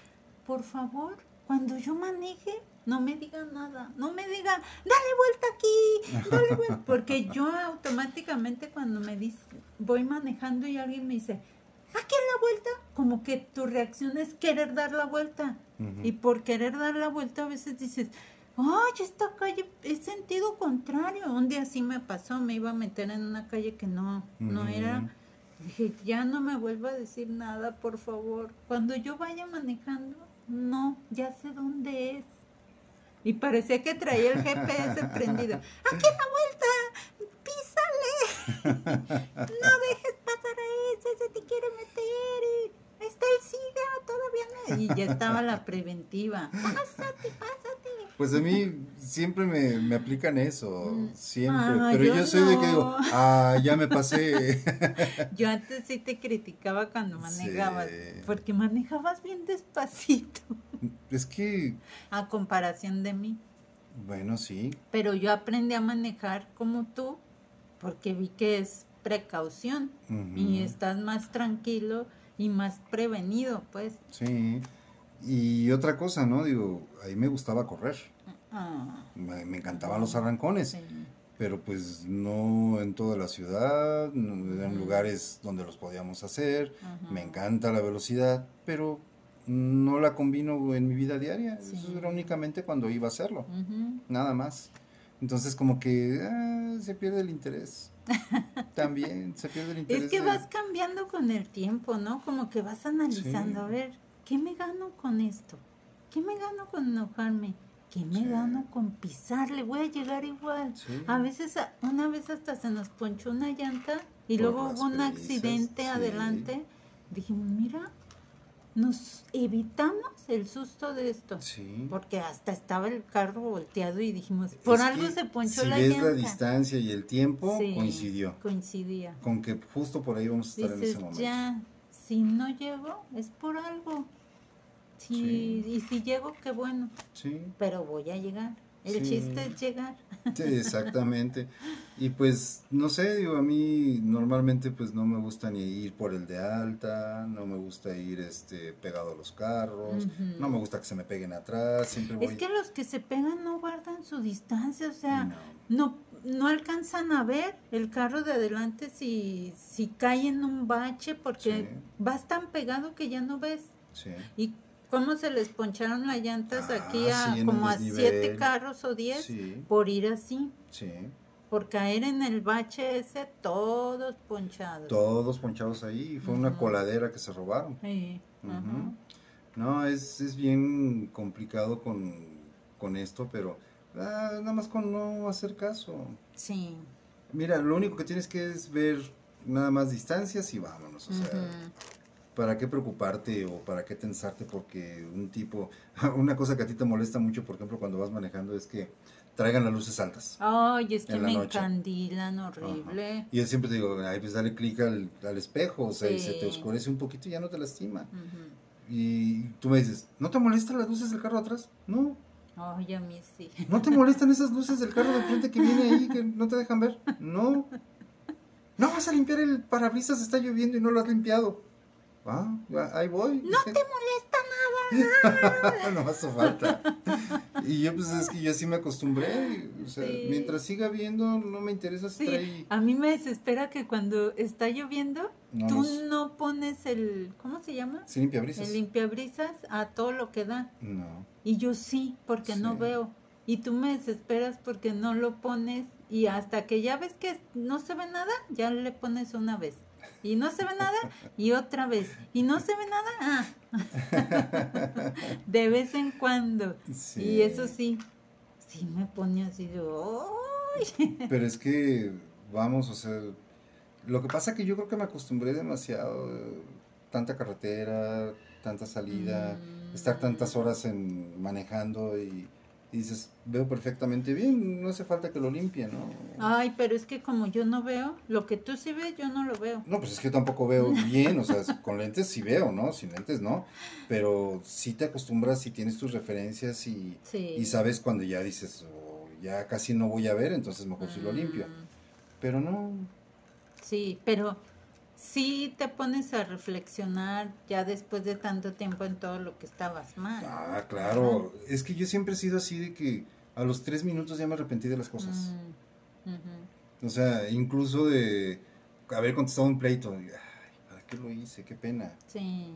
por favor, cuando yo maneje, no me diga nada, no me diga, dale vuelta aquí, dale vuelta, porque yo automáticamente cuando me dice, voy manejando y alguien me dice, aquí en la vuelta, como que tu reacción es querer dar la vuelta, y por querer dar la vuelta a veces dices, ay, esta calle es sentido contrario, un día sí me pasó, me iba a meter en una calle que no, no era, Dije, ya no me vuelva a decir nada, por favor. Cuando yo vaya manejando, no, ya sé dónde es. Y parecía que traía el GPS prendido. ¡Aquí la vuelta! ¡Písale! No dejes pasar a ese, se te quiere meter. SIGA, todavía no. Y ya estaba la preventiva. Pásate, pásate. Pues a mí siempre me, me aplican eso, Mm. siempre. Ah, Pero yo, yo soy de que digo, ah, ya me pasé. Yo antes sí te criticaba cuando manejabas, Sí. porque manejabas bien despacito. es que, a comparación de mí. bueno, sí. Pero yo aprendí a manejar como tú porque vi que es precaución y estás más tranquilo y más prevenido, pues. Sí. Y otra cosa, ¿no? Digo, ahí me gustaba correr. Ah, Me, me encantaban los arrancones. sí. Pero pues no en toda la ciudad, no- en lugares donde los podíamos hacer. Ajá. Me encanta la velocidad, pero no la combino en mi vida diaria. Sí. Eso era únicamente cuando iba a hacerlo. Nada más. Entonces como que ah, se pierde el interés. También se pierde el interés. Es que de- vas cambiando con el tiempo, ¿no? Como que vas analizando, Sí. a ver, ¿qué me gano con esto? ¿Qué me gano con enojarme? ¿Qué me Sí. gano con pisarle? Voy a llegar igual. Sí. A veces, una vez hasta se nos ponchó una llanta y Por luego hubo un accidente adelante. Dijimos, mira, nos evitamos el susto de esto. Sí. Porque hasta estaba el carro volteado y dijimos, por Es algo se ponchó si la ves llanta. la distancia y el tiempo, Sí, coincidió. Coincidía. Con que justo por ahí vamos a estar en ese momento. ya, si no llego, es por algo. Si, Sí. Y si llego, qué bueno, Sí, pero voy a llegar. El Sí. chiste es llegar. sí, exactamente. Y pues, no sé, digo, a mí normalmente pues no me gusta ni ir por el de alta, no me gusta ir este pegado a los carros, no me gusta que se me peguen atrás, siempre voy... Es que los que se pegan no guardan su distancia, o sea, No. no, no alcanzan a ver el carro de adelante si, si cae en un bache porque Sí. vas tan pegado que ya no ves. Sí. Y cómo se les poncharon las llantas Ah, aquí a sí, en el como a siete carros o diez Sí, por ir así. sí. Por caer en el bache ese, todos ponchados. Todos ponchados ahí, y fue una coladera que se robaron. Sí. No, es, es bien complicado con, con esto, pero ah, nada más con no hacer caso. Sí. Mira, lo único que tienes que es ver nada más distancias y vámonos. O sea. ¿Para qué preocuparte o para qué tensarte? Porque un tipo, una cosa que a ti te molesta mucho, por ejemplo, cuando vas manejando es que traigan las luces altas. Ay, es que En me encandilan horrible. Y yo siempre te digo, ay, pues dale clic al, al espejo, o sea, y se te oscurece un poquito y ya no te lastima. Y tú me dices, ¿no te molestan las luces del carro atrás? No. Ay, a mí sí. ¿No te molestan esas luces del carro de frente que viene ahí que no te dejan ver? No. No vas a limpiar el parabrisas, está lloviendo y no lo has limpiado. Ah, ahí voy. No te molesta nada. no hace falta. Y yo, pues es que yo así me acostumbré. O sea, Sí. mientras siga viendo, no me interesa si Sí, trae. a mí me desespera que cuando está lloviendo, No, tú no pones el, ¿cómo se llama? Sí, limpia brisas. El limpiabrisas a todo lo que da. No. Y yo sí, porque no Sí. veo. Y tú me desesperas porque no lo pones y hasta que ya ves que no se ve nada, ya le pones una vez. Y no se ve nada y otra vez. Y no se ve nada, ah. de vez en cuando. Sí. Y eso sí, sí me pone así de, "Ay". Pero es que, vamos, o sea, lo que pasa que yo creo que me acostumbré demasiado. Tanta carretera, tanta salida, Mm. estar tantas horas en manejando y, y dices, veo perfectamente bien, no hace falta que lo limpie, ¿no? Ay, pero es que como yo no veo, lo que tú sí ves, yo no lo veo. No, pues es que yo tampoco veo bien, o sea, con lentes sí veo, ¿no? Sin lentes no, pero sí te acostumbras y tienes tus referencias y, Sí. y sabes cuando ya dices, "Oh, ya casi no voy a ver, entonces mejor sí lo limpio. Mm, Pero no, Sí, pero sí te pones a reflexionar ya después de tanto tiempo en todo lo que estabas mal. ah, claro, es que yo siempre he sido así de que a los tres minutos ya me arrepentí de las cosas. Mm. O sea, incluso de haber contestado un pleito, ay, ¿para qué lo hice? Qué pena. Sí.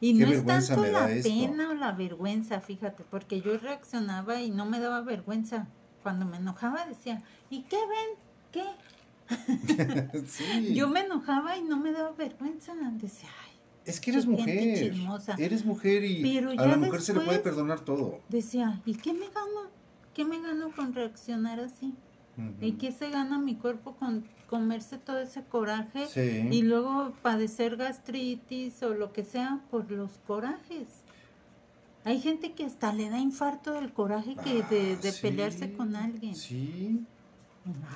Y Qué no es tanto la pena o la vergüenza, fíjate, porque yo reaccionaba y no me daba vergüenza. Cuando me enojaba decía, ¿y qué ven? ¿Qué? sí. Yo me enojaba y no me daba vergüenza. Decía, ay, Es que eres mujer. chismosa. Eres mujer y Pero a la mujer se le puede perdonar todo. decía, ¿y qué me gano? ¿Qué me gano con reaccionar así? ¿Y qué se gana mi cuerpo con comerse todo ese coraje Sí. y luego padecer gastritis o lo que sea por los corajes? Hay gente que hasta le da infarto del coraje que de, Ah, de sí, pelearse con alguien. Sí.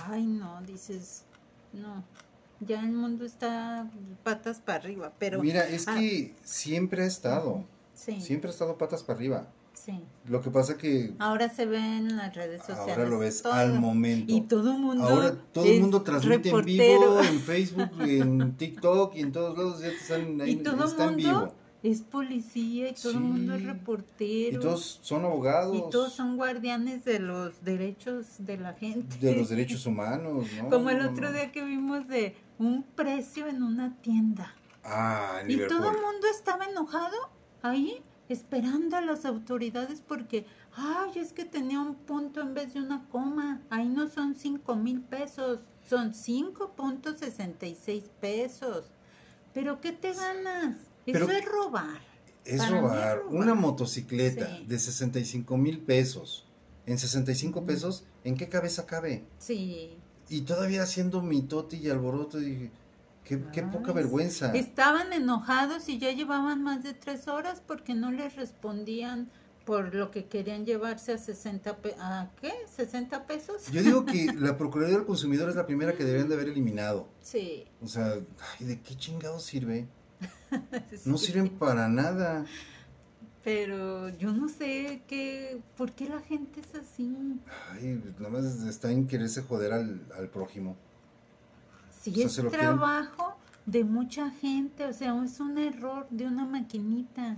Ay, no, dices, no, ya el mundo está patas para arriba, pero Mira, es ah. que siempre ha estado. sí, Siempre ha estado patas para arriba. sí. Lo que pasa que Ahora se ve en las redes sociales. ahora lo ves todo. al momento. Y todo el mundo. Ahora todo el mundo transmite en vivo, en Facebook, en TikTok y en todos lados ya te salen ahí, Y todo el está en mundo vivo. Es policía y todo el mundo es reportero. Y todos son abogados y todos son guardianes de los derechos de la gente. de los derechos humanos, ¿no? Como el otro día que vimos de un precio en una tienda. Ah, en Y Liverpool. todo el mundo estaba enojado ahí esperando a las autoridades porque, ay, es que tenía un punto en vez de una coma. Ahí no son cinco mil pesos, son 5.66 pesos. ¿Pero qué te ganas? Pero- Eso es robar. Es robar una motocicleta Sí. de 65 mil pesos. En 65 Ujú. pesos, ¿en qué cabeza cabe? Sí. Y todavía haciendo mitote y alboroto, dije, qué, poca vergüenza. Estaban enojados y ya llevaban más de tres horas porque no les respondían por lo que querían llevarse a 60 pe- ¿a qué? ¿60 pesos? Yo digo que la Procuraduría del Consumidor es la primera que deberían de haber eliminado. Sí. O sea, ay, ¿de qué chingados sirve? No sí. sirven para nada. Pero yo no sé qué, ¿por qué la gente es así? Ay, nada más está en quererse joder al, al prójimo. Si O sea, es se lo quieren- trabajo de mucha gente, o sea, es un error de una maquinita.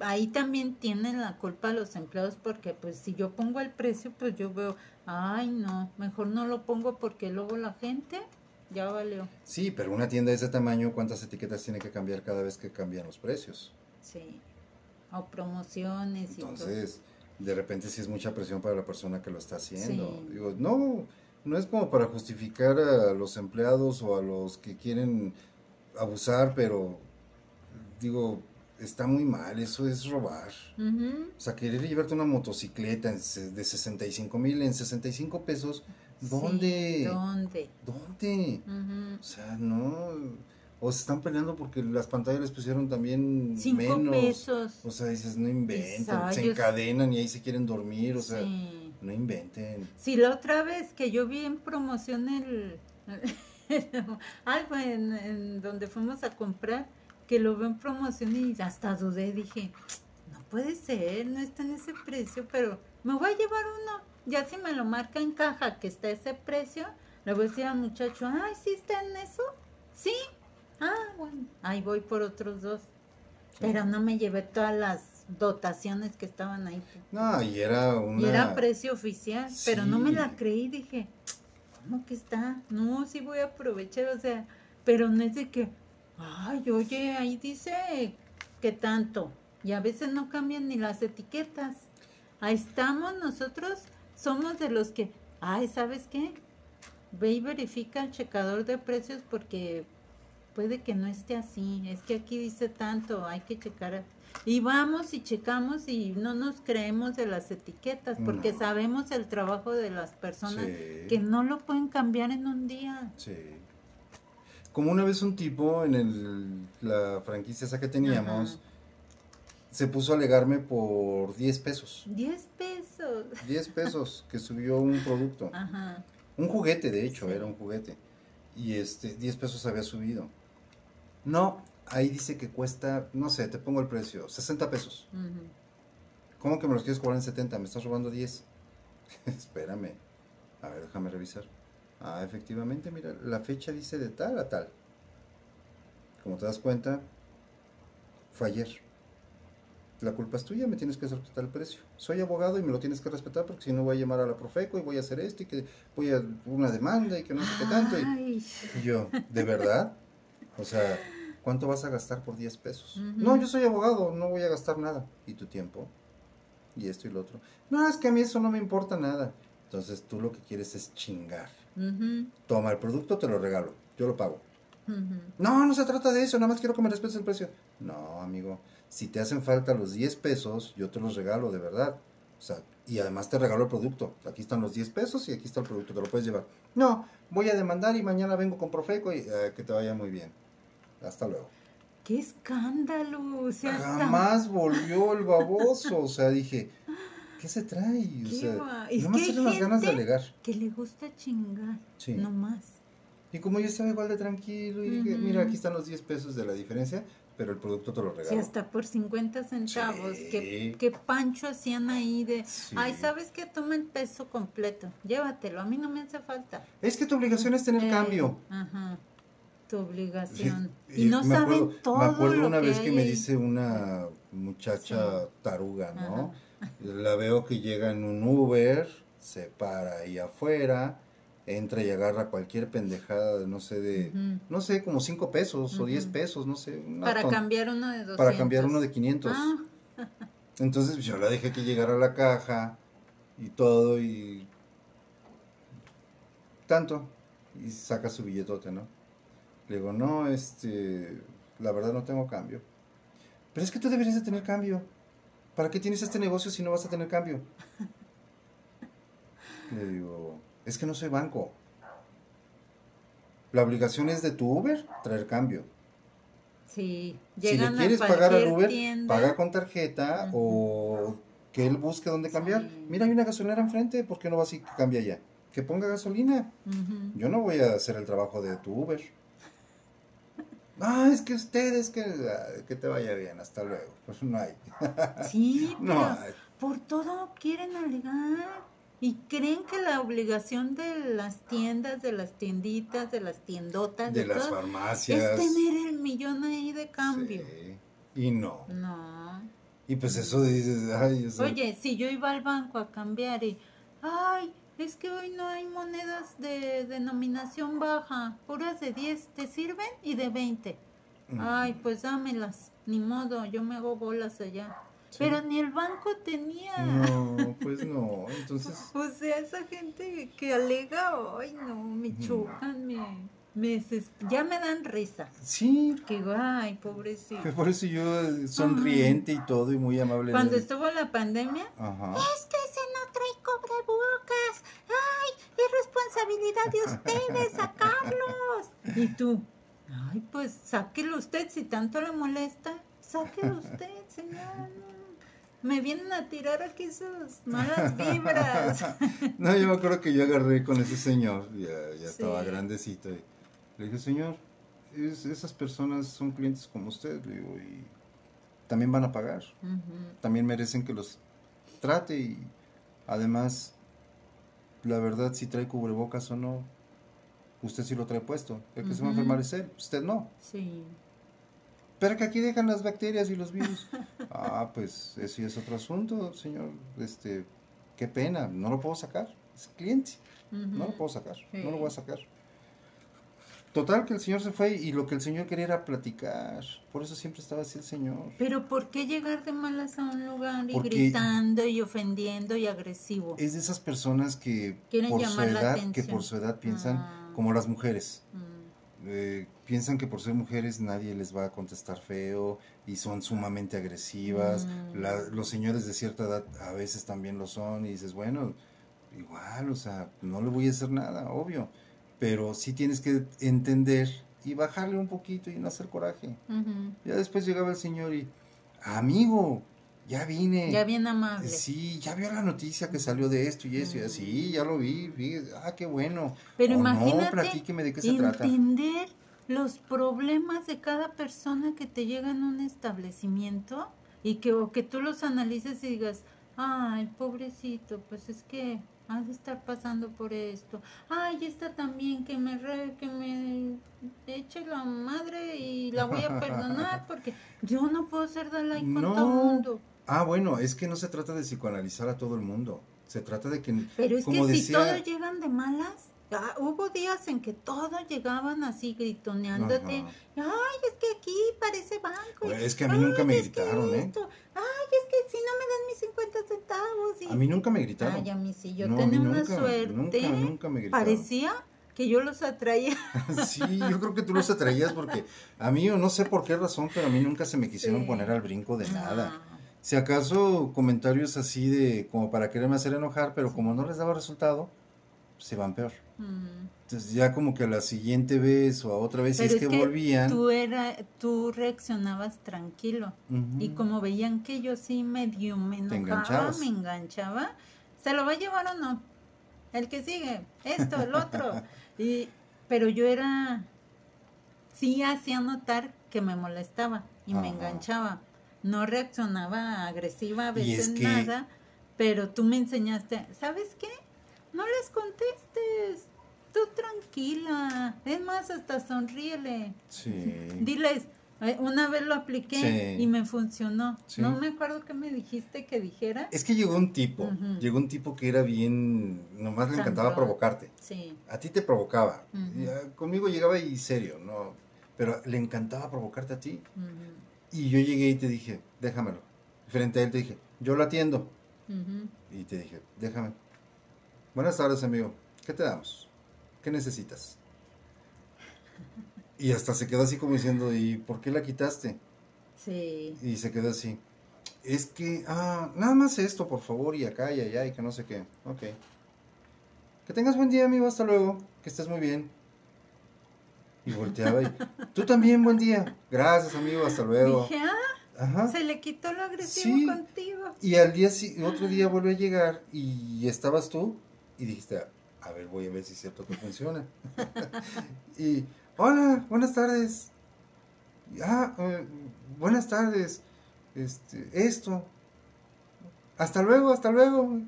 Ahí también tienen la culpa los empleados porque pues si yo pongo el precio, pues yo veo, ay no, mejor no lo pongo porque luego la gente ya valió. Sí, pero una tienda de ese tamaño, ¿cuántas etiquetas tiene que cambiar cada vez que cambian los precios? Sí. O promociones y todo. Entonces, de repente sí es mucha presión para la persona que lo está haciendo. Sí. Digo, no, no es como para justificar a los empleados o a los que quieren abusar, pero digo, está muy mal, eso es robar. Ujú. O sea, querer llevarte una motocicleta de 65 mil en 65 pesos, ¿dónde? Sí, ¿Dónde? ¿Dónde? O sea, no. O se están peleando porque las pantallas les pusieron también Cinco menos. pesos. O sea, dices, no inventen, se encadenan y ahí se quieren dormir, o sea, sí. no inventen. Sí, la otra vez que yo vi en promoción el algo en, en donde fuimos a comprar que lo veo en promoción y hasta dudé, dije, no puede ser, no está en ese precio, pero me voy a llevar uno. Ya si me lo marca en caja que está ese precio, le voy a decir al muchacho, ay, ¿sí está en eso? Sí. Ah, bueno, ahí voy por otros dos. Pero no me llevé todas las dotaciones que estaban ahí. No, y era una... Y era precio oficial, pero no me la creí, dije, ¿cómo que está? No, sí voy a aprovechar, o sea, pero no es de que, ay, oye, ahí dice que tanto, y a veces no cambian ni las etiquetas. Ahí estamos nosotros, somos de los que, ay, ¿sabes qué? Ve y verifica el checador de precios porque puede que no esté así, es que aquí dice tanto, hay que checar. Y vamos y checamos y no nos creemos de las etiquetas porque No. sabemos el trabajo de las personas Sí. que no lo pueden cambiar en un día. Sí. Como una vez un tipo en el, la franquicia esa que teníamos, Ajá. Se puso a alegarme por 10 pesos. 10 pesos. 10 pesos que subió un producto. Ajá. Un juguete, de hecho, Sí. era un juguete. Y este, 10 pesos había subido. No, ahí dice que cuesta, no sé, te pongo el precio, 60 pesos. ¿Cómo que me los quieres cobrar en 70? Me estás robando 10. Espérame. A ver, déjame revisar. Ah, efectivamente, mira, la fecha dice de tal a tal. Como te das cuenta, fue ayer. La culpa es tuya, me tienes que respetar el precio. Soy abogado y me lo tienes que respetar porque si no voy a llamar a la Profeco y voy a hacer esto y que voy a una demanda y que no sé qué tanto. Y, yo, ¿de verdad? O sea, ¿cuánto vas a gastar por 10 pesos? No, yo soy abogado, no voy a gastar nada. ¿Y tu tiempo? Y esto y lo otro. No, es que a mí eso no me importa nada. Entonces tú lo que quieres es chingar. Toma el producto, te lo regalo. Yo lo pago. No, no se trata de eso, nada más quiero que me respetes el precio. No, amigo, si te hacen falta los 10 pesos, yo te los regalo, de verdad. O sea, y además te regalo el producto. Aquí están los 10 pesos y aquí está el producto, te lo puedes llevar. No, voy a demandar y mañana vengo con Profeco y eh, que te vaya muy bien. Hasta luego. ¡Qué escándalo! O sea, hasta- Jamás volvió el baboso. O sea, dije, ¿qué se trae? O sea, nomás unas ganas de alegar. que le gusta chingar, Sí. no más. Y como yo estaba igual de tranquilo y dije, mira, aquí están los 10 pesos de la diferencia, pero el producto te lo regalo. Si hasta por 50 centavos, Sí. que, que Pancho hacían ahí de, Sí. ay, ¿sabes qué? Toma el peso completo, llévatelo, a mí no me hace falta. Es que tu obligación es tener Eh, cambio. Ajá, tu obligación. Sí, Y no me saben acuerdo, todo Me acuerdo una vez que me dice una muchacha Sí. taruga, ¿no? La veo que llega en un Uber, se para ahí afuera, entra y agarra cualquier pendejada, de, no sé, de, no sé, como 5 pesos o 10 Ujú. pesos, no sé. Para ton- cambiar uno de 200. para cambiar uno de 500. Ah, Entonces yo la dejé que llegara a la caja y todo y tanto y saca su billetote, ¿no? Le digo, no, este, la verdad no tengo cambio. Pero es que tú deberías de tener cambio. ¿Para qué tienes este negocio si no vas a tener cambio? Le digo, es que no soy banco. La obligación es de tu Uber traer cambio. sí, Si le quieres a pagar al Uber, tienda. paga con tarjeta o que él busque dónde cambiar. Sí. Mira, hay una gasolinera enfrente, ¿por qué no vas y cambia allá? Que ponga gasolina. Yo no voy a hacer el trabajo de tu Uber. Ah, es que ustedes, que, que te vaya bien, hasta luego. Pues no hay. Sí, No pero hay. por todo quieren alegar. Y creen que la obligación de las tiendas, de las tienditas, de las tiendotas, De de, las todo, farmacias. es tener el millón ahí de cambio. Sí, Y no. No. Y pues eso dices, ay, Oye, si yo iba al banco a cambiar y, ay, es que hoy no hay monedas de denominación baja, puras de 10, ¿te sirven? Y de 20. mm, Ay, pues dámelas, ni modo, yo me hago bolas allá. Sí. Pero ni el banco tenía. No, pues no. Entonces, O sea, esa gente que alega, ay, no, me chocan, me, ya me dan risa. sí, Que ay, pobrecito. que por eso yo eh, sonriente y todo y muy amable. Cuando estuvo la pandemia, Ajá. es que ese no trae cubrebocas. Ay, es responsabilidad de ustedes sacarlos. Y tú, ay, pues sáquelo usted si tanto le molesta. Sáquelo usted, señor. Me vienen a tirar aquí sus malas vibras. No, yo me acuerdo que yo agarré con ese señor, ya, ya estaba grandecito. Y le dije, señor, es- esas personas son clientes como usted, le digo, y también van a pagar. También merecen que los trate y además, la verdad, si trae cubrebocas o no, usted sí lo trae puesto. El que se va a enfermar es él, usted no. Sí. Pero que aquí dejan las bacterias y los virus. ah, pues eso ya es otro asunto, señor. Este, qué pena, no lo puedo sacar. Es cliente, no lo puedo sacar, Sí. no lo voy a sacar. Total que el señor se fue y lo que el señor quería era platicar. Por eso siempre estaba así el señor. Pero ¿por qué llegar de malas a un lugar y Porque- gritando y ofendiendo y agresivo? Es de esas personas que Quieren por su edad, que por su edad piensan Ah. como las mujeres. Mm, Eh, piensan que por ser mujeres nadie les va a contestar feo y son sumamente agresivas. Mm. La- los señores de cierta edad a veces también lo son y dices, bueno, igual, o sea, no le voy a hacer nada, obvio. Pero sí tienes que entender y bajarle un poquito y no hacer coraje. Ya después llegaba el señor y, amigo, ya vine. Ya bien amable. Sí, ya vio la noticia que salió de esto y eso y así, ya lo vi, fíjese, ah, qué bueno. Pero O imagínate No, platíqueme de qué se trata. entender los problemas de cada persona que te llega en un establecimiento y que, o que tú los analices y digas, ay, pobrecito, pues es que has de estar pasando por esto. Ay, esta también que me re- que me eche la madre y la voy a perdonar porque yo no puedo ser de like con No. todo mundo. Ah, bueno, es que no se trata de psicoanalizar a todo el mundo. Se trata de que, Pero es como que si todos llegan de malas, ah, hubo días en que todos llegaban así gritoneándote. Ajá. Ay, es que aquí parece banco. Bueno, es que a mí "Ay, nunca me gritaron, ¿eh? esto, Ay, es que si no me dan mis 50 centavos. Y... a mí nunca me gritaron. Ay, a mí sí, yo No, tenía una suerte. Nunca, nunca me gritaron. Parecía que yo los atraía. Sí, yo creo que tú los atraías porque a mí, no sé por qué razón, pero a mí nunca se me quisieron Sí. poner al brinco de nada. Ah, Si acaso comentarios así de como para quererme hacer enojar, pero como no les daba resultado, se van peor. Entonces ya como que a la siguiente vez o a otra vez, si es que, volvían. tú, era, tú reaccionabas tranquilo. Y como veían que yo sí medio me enojaba, me enganchaba, ¿se lo va a llevar o no? El que sigue, esto, el otro. y, pero yo era, sí hacía notar que me molestaba y me enganchaba. No reaccionaba agresiva a es veces que- nada, pero tú me enseñaste, ¿sabes qué? No les contestes, tú tranquila, es más, hasta sonríele. Sí. Diles, eh, una vez lo apliqué Sí. y me funcionó. Sí. No me acuerdo qué me dijiste que dijera. Es que llegó un tipo, llegó un tipo que era bien, nomás le encantaba provocarte. Sí. A ti te provocaba. Ah, conmigo llegaba y serio, no, pero le encantaba provocarte a ti. Y yo llegué y te dije, déjamelo. Frente a él te dije, yo lo atiendo. Y te dije, déjame. Buenas tardes, amigo. ¿Qué te damos? ¿Qué necesitas? Y hasta se quedó así como diciendo, ¿y por qué la quitaste? Sí. Y se quedó así. Es que, ah, nada más esto, por favor, y acá y allá, y que no sé qué. Ok. Que tengas buen día, amigo, hasta luego. Que estés muy bien. Y volteaba y, tú también, buen día. Gracias, amigo, hasta luego. Dije, ah, Ajá. se le quitó lo agresivo Sí. contigo. Y al día, otro día volvió a llegar y estabas tú y dijiste, a ver, voy a ver si es cierto que funciona. y, hola, buenas tardes. Ah, eh, buenas tardes. Este, esto. Hasta luego, hasta luego.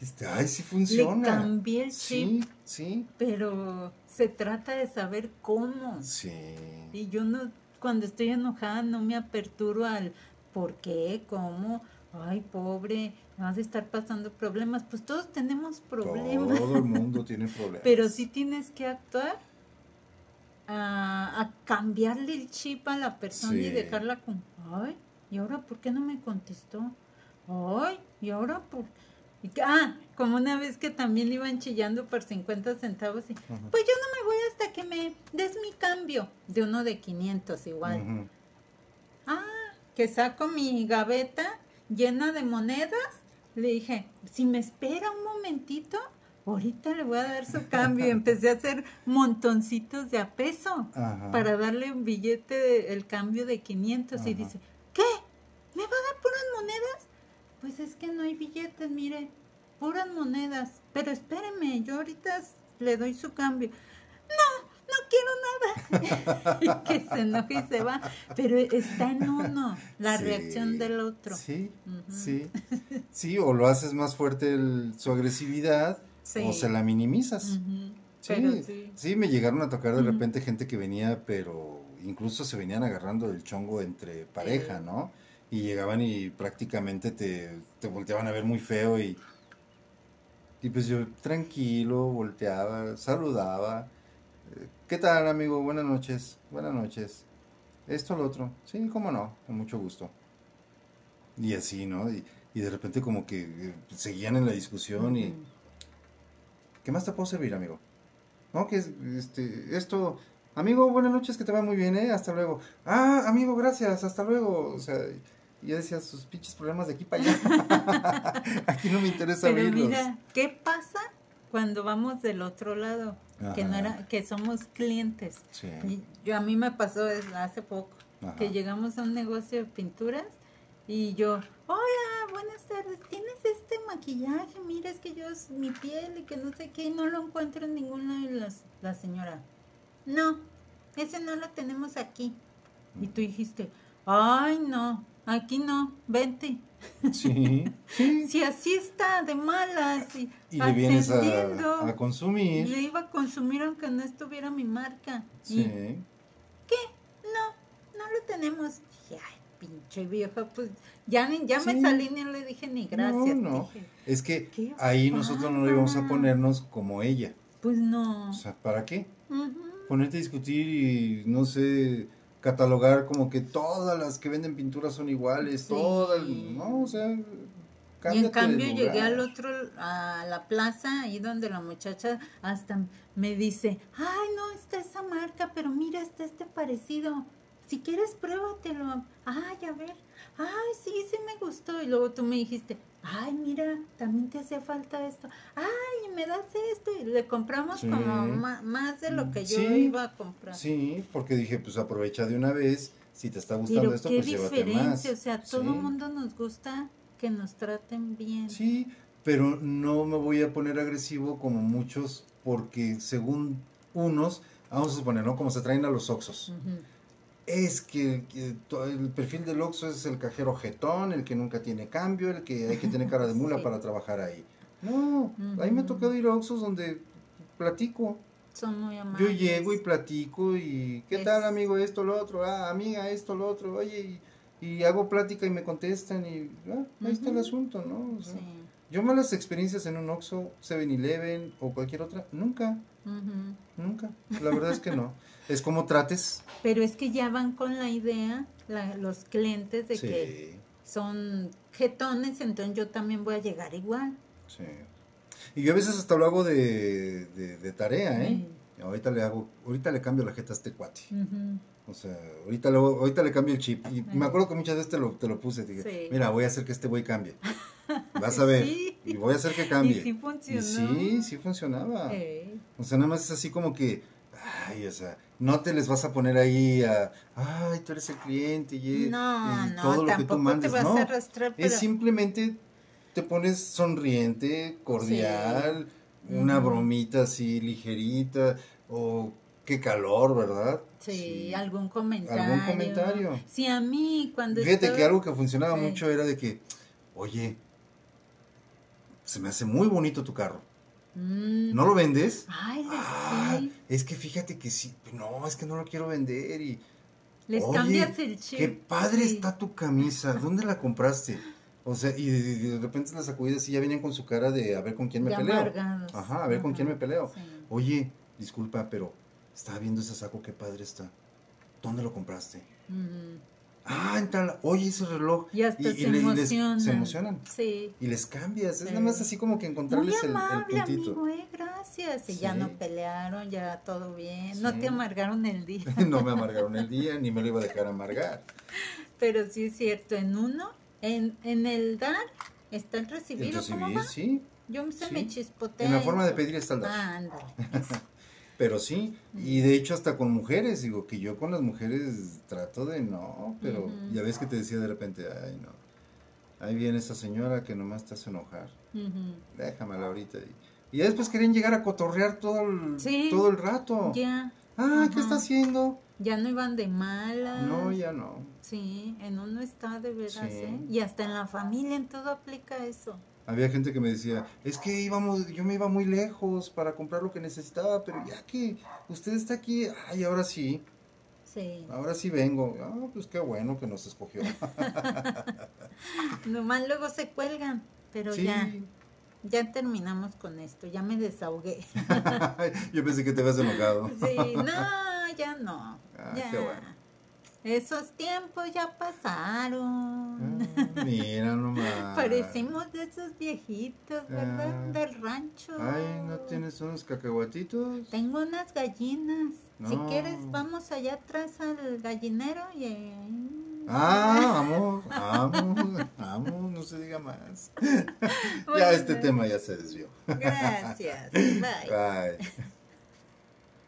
Este, ay, sí Le funciona. cambié el chip, Sí, sí, pero se trata de saber cómo. sí. Y yo no, cuando estoy enojada, no me aperturo al por qué, cómo. Ay, pobre, vas a estar pasando problemas. Pues todos tenemos problemas. Todo el mundo tiene problemas. Pero sí tienes que actuar a, a cambiarle el chip a la persona y dejarla con, ay, ¿y ahora por qué no me contestó? Ay, ¿y ahora por...? Y que- ah, como una vez que también iban chillando por 50 centavos y, pues yo no me voy hasta que me des mi cambio de uno de 500 igual. Ah, que saco mi gaveta llena de monedas. Le dije, si me espera un momentito, ahorita le voy a dar su cambio. Y empecé a hacer montoncitos de a peso Ajá. para darle un billete, de- el cambio de 500. Y dice, ¿qué? ¿Me va a dar puras monedas? Pues es que no hay billetes, mire, puras monedas. Pero espéreme, yo ahorita le doy su cambio. No, no quiero y que se enoja y se va. Pero está en uno, la Sí, reacción del otro. Sí, sí. Sí, o lo haces más fuerte el- su agresividad Sí. o se la minimizas. Sí, sí. sí. me llegaron a tocar de repente gente que venía, pero incluso se venían agarrando el chongo entre pareja. ¿no? Y llegaban y prácticamente te, te volteaban a ver muy feo y, y pues yo tranquilo, volteaba, saludaba. eh, ¿Qué tal, amigo? Buenas noches, buenas noches. Esto, lo otro. Sí, cómo no, con mucho gusto. Y así, ¿no? Y, y de repente como que eh, seguían en la discusión y... ¿Qué más te puedo servir, amigo? No, que es, este, esto, amigo, buenas noches, que te va muy bien, ¿eh? Hasta luego. Ah, amigo, gracias, hasta luego. O sea, yo decía, sus pinches problemas de aquí para allá. aquí no me interesa Pero abrirlos. mira, ¿qué pasa cuando vamos del otro lado? Que no era, que somos clientes. Sí. Y Yo a mí me pasó hace poco Ajá. que llegamos a un negocio de pinturas y yo, hola, buenas tardes, ¿tienes este maquillaje? Mira, es que yo, es mi piel y que no sé qué, y no lo encuentro en ningún lado. Y las- la señora, no, ese no lo tenemos aquí. Y tú dijiste, ay, no, aquí no, vente. Sí, sí. Si así está, de malas, y, Y le vienes a, a consumir. le iba a consumir aunque no estuviera mi marca. Y Sí. no, no lo tenemos. Dije, ay, pinche vieja, pues ya, ni, ya me salí ni le dije ni gracias. No, no. Dije, Es que Qué ahí nosotros no íbamos a ponernos como ella. pues no. O sea, ¿para qué? Ujú. Ponerte a discutir y no sé catalogar como que todas las que venden pinturas son iguales, Sí. todas, no, o sea, Y en cambio llegué al otro, a la plaza, ahí donde la muchacha hasta me dice, ay, no, está esa marca, pero mira, está este parecido. Si quieres, pruébatelo. Ay, a ver. Ay, sí, sí me gustó. Y luego tú me dijiste, ay, mira, también te hacía falta esto. Ay, me das esto. Y le compramos Sí. como más de lo que yo Sí. iba a comprar. Sí, porque dije, pues aprovecha de una vez, si te está gustando Pero esto, qué pues llévate más. o sea, todo Sí. el mundo nos gusta que nos traten bien. Sí, pero no me voy a poner agresivo como muchos, porque según unos, vamos a suponer, ¿no? Como se traen a los oxos. Es que, el perfil del Oxxo es el cajero jetón, el que nunca tiene cambio, el que hay que tener cara de mula Sí. para trabajar ahí. No, ahí me ha tocado ir a Oxxos donde platico. Son muy Yo amables. llego y platico y ¿qué Es- tal amigo esto, lo otro? Ah, amiga esto, lo otro. Oye, y, y hago plática y me contestan y ah, ahí está el asunto, ¿no? O sea, Sí. Yo malas experiencias en un Oxxo, 7-Eleven o cualquier otra, nunca, nunca. La verdad es que no. Es como trates. Pero es que ya van con la idea, la- los clientes, de Sí. que son jetones, entonces yo también voy a llegar igual. Sí. Y yo a veces hasta lo hago de, de, de tarea, ¿eh? Ahorita le hago, ahorita le cambio la jeta a este cuate. O sea, ahorita le, ahorita le cambio el chip. Y me acuerdo que muchas veces te lo, te lo puse. Dije, mira, voy a hacer que este güey cambie. Vas a ver. Sí. Y voy a hacer que cambie. Y sí funcionó. Y sí, sí funcionaba. O sea, nada más es así como que, ay, o sea, no te les vas a poner ahí a, ay, tú eres el cliente y, No, y no, todo lo que tú mandes. te vas no, a arrastrar, pero es simplemente te pones sonriente, cordial, una bromita así ligerita, o qué calor, ¿verdad? sí, algún comentario. Algún comentario. Sí, a mí cuando Fíjate que algo que funcionaba Sí. mucho era de que, oye, se me hace muy bonito tu carro. Mm. ¿No lo vendes? Ay, Ah, sí, es que fíjate que sí, no, es que no lo quiero vender y les oye, cambias el chip. qué padre sí. está tu camisa, ¿dónde la compraste? O sea, y de, repente las sacudidas y ya vienen con su cara de a ver con quién me De peleo. amargados. Ajá, a ver con quién me peleo. sí. Oye, disculpa, pero estaba viendo ese saco, qué padre está. ¿Dónde lo compraste? Mm. Ah, en tal, oye ese reloj. Y hasta se le- les- emocionan. se emocionan. Sí. Y les cambias, es nada más así como que Muy encontrarles el, el amable, puntito. amigo, eh, gracias. Y ya no pelearon, ya todo bien. No te amargaron el día. no me amargaron el día, ni me lo iba a dejar amargar. Pero sí es cierto, en uno, en, en el dar, está el recibir, ¿o Entonces, ¿cómo sí, va? sí, Yo se me chispotea. en la forma de pedir está el dar. Ah, ándale. Pero sí, y de hecho hasta con mujeres, digo que yo con las mujeres trato de no, pero ya ves que te decía de repente, ay no, ahí viene esa señora que nomás te hace enojar, Ujú. déjamela ahorita. Y, y ya después querían llegar a cotorrear todo el, Sí. todo el rato. Ya. Ah, ¿qué está haciendo? Ya no iban de malas. No, ya no. Sí, en uno está de veras, Sí. ¿eh? Y hasta en la familia, en todo aplica eso. Había gente que me decía, es que íbamos, yo me iba muy lejos para comprar lo que necesitaba, pero ya que usted está aquí, ay, ahora sí, Sí. ahora sí vengo. Ah, pues qué bueno que nos escogió. Nomás luego se cuelgan, pero sí. ya, ya terminamos con esto, ya me desahogué. yo pensé que te habías enojado. Sí, no, ya no. Ah, ya. qué bueno. Esos tiempos ya pasaron. Ah, mira nomás. Parecimos de esos viejitos, ¿verdad? Ah. Del rancho. Ay, ¿no tienes unos cacahuatitos? Tengo unas gallinas. Si quieres, vamos allá atrás al gallinero y... Ah, vamos, vamos, vamos, no se diga más. Bueno, Ya este tema ya se desvió. Gracias. Bye. Bye.